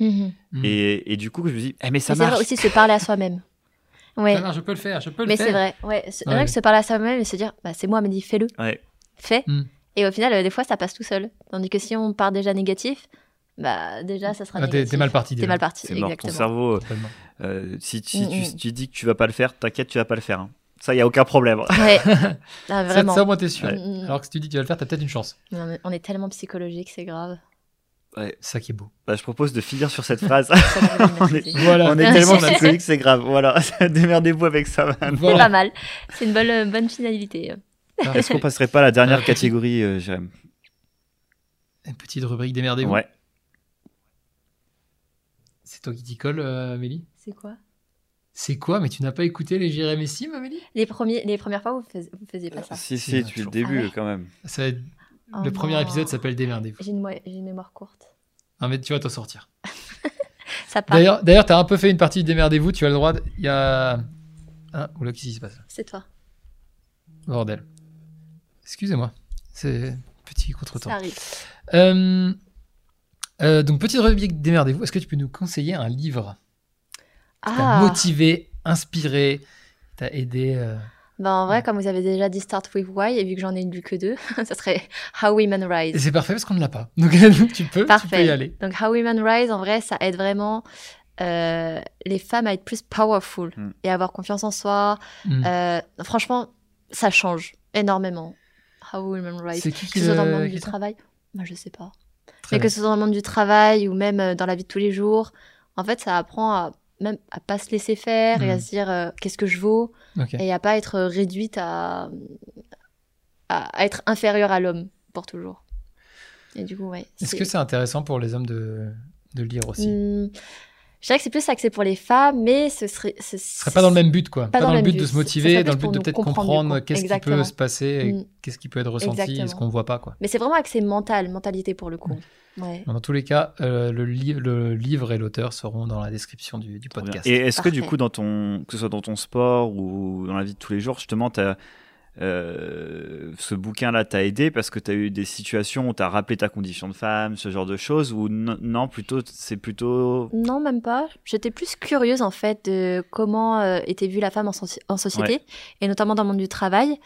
Mhm.
Mhm.
Et, et du coup, je me dis, eh, mais ça
Mais c'est vrai
marche.
aussi se parler à soi-même. Ouais.
Ça marche, je peux le faire, je peux le
Mais
faire.
c'est vrai. Ouais. C'est
Ouais.
vrai que se parler à soi-même et se dire, bah, c'est moi, mais dit, fais-le.
Ouais.
Fais.
Mm.
Et au final, euh, des fois, ça passe tout seul. Tandis que si on part déjà négatif, bah, déjà, ça sera
Ah, t'es mal parti.
T'es
déjà.
mal parti.
C'est mort. Ton
Exactement.
cerveau, euh,
Totalement.
euh, si, si
Mm,
tu,
mm.
tu dis que tu vas pas le faire, t'inquiète, tu vas pas le faire. hein. Ça, il y a aucun problème. *laughs*
Ouais. *laughs* Ah,
Ça,
vraiment.
ça, moi, t'es sûr.
Mm.
Alors que si tu dis que tu vas le faire, t'as peut-être une chance.
Non, on est tellement psychologique, c'est grave.
C'est ça qui est beau.
Bah, je propose de finir sur cette *laughs* phrase. On est-
maîtriser.
Voilà.
On est
Merci.
tellement psychologique, c'est grave. Voilà, démerdez-vous avec ça.
C'est pas mal. C'est une bonne, euh, bonne finalité.
Est-ce qu'on passerait pas à la dernière catégorie, euh, Jérém?
Une petite rubrique démerdez-vous.
Ouais.
C'est toi qui t'y colle, euh, Amélie?
C'est quoi?
C'est quoi? Mais tu n'as pas écouté les Jérémy Sim, Amélie?
Les, premiers, les premières fois, vous faisiez, vous faisiez pas ça.
Si,
Si,
tu le début
Ah ouais
quand même.
Ça va être-
Oh
Le premier
non.
épisode s'appelle Démerdez-vous.
J'ai une, mo- j'ai une mémoire courte.
Non, mais tu vas t'en sortir. *laughs*
Ça.
D'ailleurs, d'ailleurs, t'as un peu fait une partie de Démerdez-vous. Tu as le droit. de- Il y a. Ah, oula, qu'est-ce qui se passe
C'est toi.
Bordel. Excusez-moi. C'est petit contretemps.
Ça arrive.
Euh, euh, donc, petite rubrique Démerdez-vous. Est-ce que tu peux nous conseiller un livre qui t'a
Ah,
motivé, inspiré, t'a aidé euh,
ben en vrai, comme vous avez déjà dit Start with Why, et vu que j'en ai lu que deux, *laughs* ça serait How Women
Et
Rise.
c'est parfait parce qu'on ne l'a pas. Donc, *laughs* tu, peux, tu peux y aller.
Donc How Women Rise, en vrai, ça aide vraiment euh, les femmes à être plus powerful
Mm.
et à avoir confiance en soi.
Mm.
Euh, franchement, ça change énormément. How Women Rise.
C'est qui
Que
qui
ce soit dans le monde du travail, moi je sais pas.
Très
Mais que ce soit dans le monde du travail ou même euh, dans la vie de tous les jours, en fait, ça apprend à même à pas se laisser faire et à
Mm.
se dire euh, qu'est-ce que je vaux
Ok.
et à pas être euh, réduite à, à, être inférieure à l'homme pour toujours. Et du coup, ouais.
Est-ce que c'est intéressant pour les hommes de, de lire aussi?
Hmm, je dirais que c'est plus axé pour les femmes, mais ce serait. Ce
Ce serait pas dans le même but, quoi. Pas, dans, le but
but.
de se motiver, dans le but de peut-être
comprendre,
qu'est-ce qui peut se passer,
Mm.
qu'est-ce qui peut être ressenti, et ce qu'on voit pas, quoi.
Mais c'est vraiment axé mental, mentalité pour le coup. Ouais.
Dans tous les cas, euh, le, li- le livre et l'auteur seront dans la description du, podcast.
Et est-ce que du coup, dans ton, que ce soit dans ton sport ou dans la vie de tous les jours, justement, t'as, euh, ce bouquin-là t'a aidé parce que tu as eu des situations où tu as rappelé ta condition de femme, ce genre de choses, ou non, plutôt, c'est plutôt.
Non, même pas. J'étais plus curieuse en fait de comment euh, était vue la femme en, soci- en société, et notamment dans le monde du travail.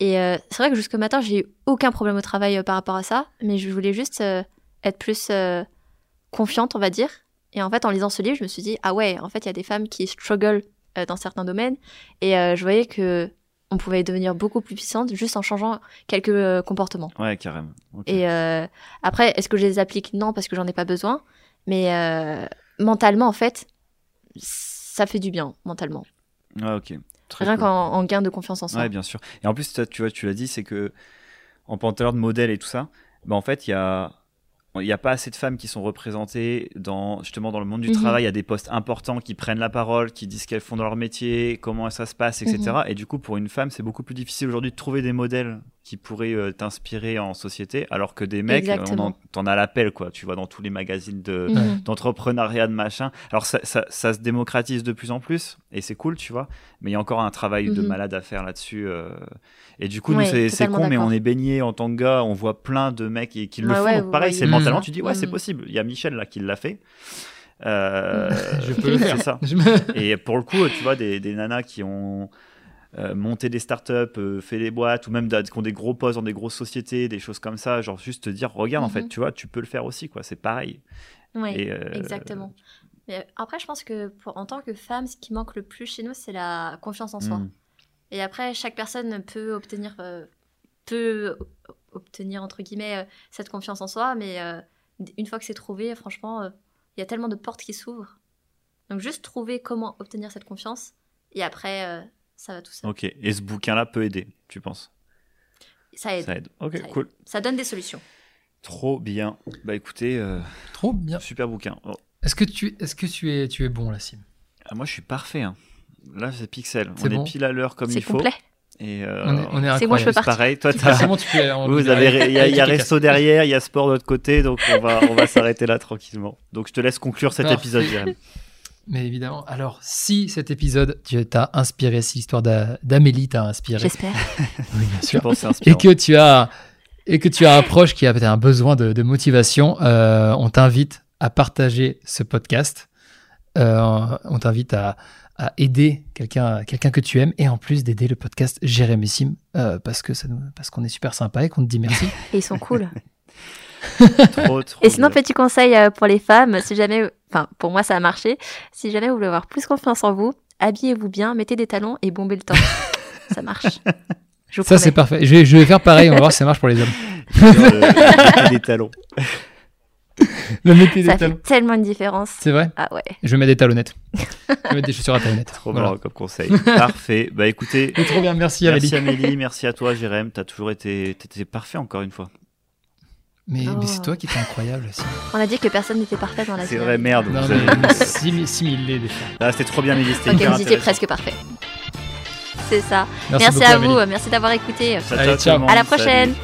Et euh, c'est vrai que jusqu'au matin, j'ai eu aucun problème au travail par rapport à ça, mais je voulais juste être plus confiante, on va dire. Et en fait, en lisant ce livre, je me suis dit, ah ouais, en fait, il y a des femmes qui struggle dans certains domaines, et je voyais que on pouvait devenir beaucoup plus puissante juste en changeant quelques euh, comportements.
Ouais, carrément.
Et euh, après, est-ce que je les applique? Non, parce que j'en ai pas besoin. Mais euh, mentalement, en fait, ça fait du bien, mentalement.
Ouais, ok. Très
Rien
cool.
qu'en en gain de confiance en soi.
Ouais, bien sûr. Et en plus, tu vois, tu l'as dit, c'est que en parlant de modèles et tout ça, bah, en fait, il y a il n'y a pas assez de femmes qui sont représentées dans justement dans le monde du
Mhm.
travail. Il y a des postes importants qui prennent la parole, qui disent ce qu'elles font dans leur métier, comment ça se passe, etc.
Mhm.
Et du coup, pour une femme, c'est beaucoup plus difficile aujourd'hui de trouver des modèles qui pourraient euh, t'inspirer en société, alors que des mecs, on
Exactement.
en- t'en as l'appel, quoi. Tu vois, dans tous les magazines de,
Mhm.
d'entrepreneuriat, de machin. Alors, ça, ça, ça se démocratise de plus en plus, et c'est cool, tu vois. Mais il y a encore un travail de
Mhm.
malade à faire là-dessus. euh. Et du coup, nous,
Ouais,
c'est, con, mais on est baigné en tant que gars. On voit plein de mecs qui, qui le
Ouais,
font.
ouais,
Donc,
vous
pareil,
voyez.
c'est mentalement, tu dis, ouais, c'est
Mhm.
possible. Il y a Michel, là, qui l'a fait. *laughs* Euh,
Je peux le faire.
C'est ça. *laughs*
Me-
Et pour le coup, tu vois, des, des nanas qui ont euh, monté des startups, euh, fait des boîtes, ou même qui ont des gros postes dans des grosses sociétés, des choses comme ça, genre juste te dire, regarde, en
Mhm.
fait, tu vois, tu peux le faire aussi, quoi, c'est pareil. Et, euh,
exactement. Mais après, je pense que pour, en tant que femme, ce qui manque le plus chez nous, c'est la confiance en soi.
mm,
Et après, chaque personne peut obtenir, peut obtenir entre guillemets cette confiance en soi, mais une fois que c'est trouvé, franchement, il y a tellement de portes qui s'ouvrent. Donc juste trouver comment obtenir cette confiance, et après, ça va tout seul.
Ok, et ce bouquin-là peut aider, tu penses?
Ça aide.
Ça aide. Ok,
Ça aide.
cool.
Ça donne des solutions.
Trop bien. Bah écoutez, euh,
Trop bien.
super bouquin. Oh,
Est-ce que tu, est-ce que tu es, tu es bon, la Sim
ah, moi, je suis parfait. hein. Là, c'est pixel.
C'est
On
bon?
est pile à l'heure comme il faut. Et euh,
On est, on est
C'est moi, je peux
pareil. Toi,
bon, tu peux-
Vous avez, il y a, y resto derrière, il y a sport de l'autre côté, donc on va, on va s'arrêter là tranquillement. Donc je te laisse conclure cet épisode, Jérém.
Mais évidemment, alors si cet épisode t'a inspiré, si l'histoire d'A- d'Amélie t'a inspiré,
J'espère. *laughs*
oui, bien sûr, et que tu as et que tu as un proche qui a peut-être un besoin de, de motivation, euh, on t'invite à partager ce podcast. Euh, on t'invite à, à aider quelqu'un quelqu'un que tu aimes et en plus d'aider le podcast Jérémy Sim euh, parce que ça nous parce qu'on est super sympa et qu'on te dit merci.
Et ils sont cool. *laughs*
Trop, trop
Et sinon,
bien.
petit conseil euh, pour les femmes, si jamais, enfin, pour moi, ça a marché. Si jamais vous voulez avoir plus confiance en vous, habillez-vous bien, mettez des talons et bombez le temps. ça marche. Je vous
Ça c'est parfait. Je vais, je vais faire pareil. On va voir si ça marche pour les hommes.
Euh, des talons. *laughs*
Le mettez des
Ça
talons.
fait tellement une différence.
C'est vrai.
Ah ouais.
Je vais mettre des talonnettes. *laughs* Je vais mettre des chaussures à talonnettes.
Trop
Voilà.
bien comme conseil. Parfait. Bah écoutez,
C'est trop bien. Merci Amélie.
merci Amélie, merci à toi Jérém. T'as toujours été, parfait encore une fois.
Mais,
Oh.
mais c'est toi qui étais incroyable aussi.
On a dit que personne n'était parfait dans la vie.
C'est vrai, merde.
Non, mais,
avez-
mais si, si il l'est des fois.
Ah, c'était trop bien. C'était
Ok, vous étiez presque parfait. C'est ça.
Merci,
Merci,
beaucoup,
à
Amélie.
vous, merci d'avoir.
Ciao,
Allez,
ciao.
À la
Salut.
prochaine.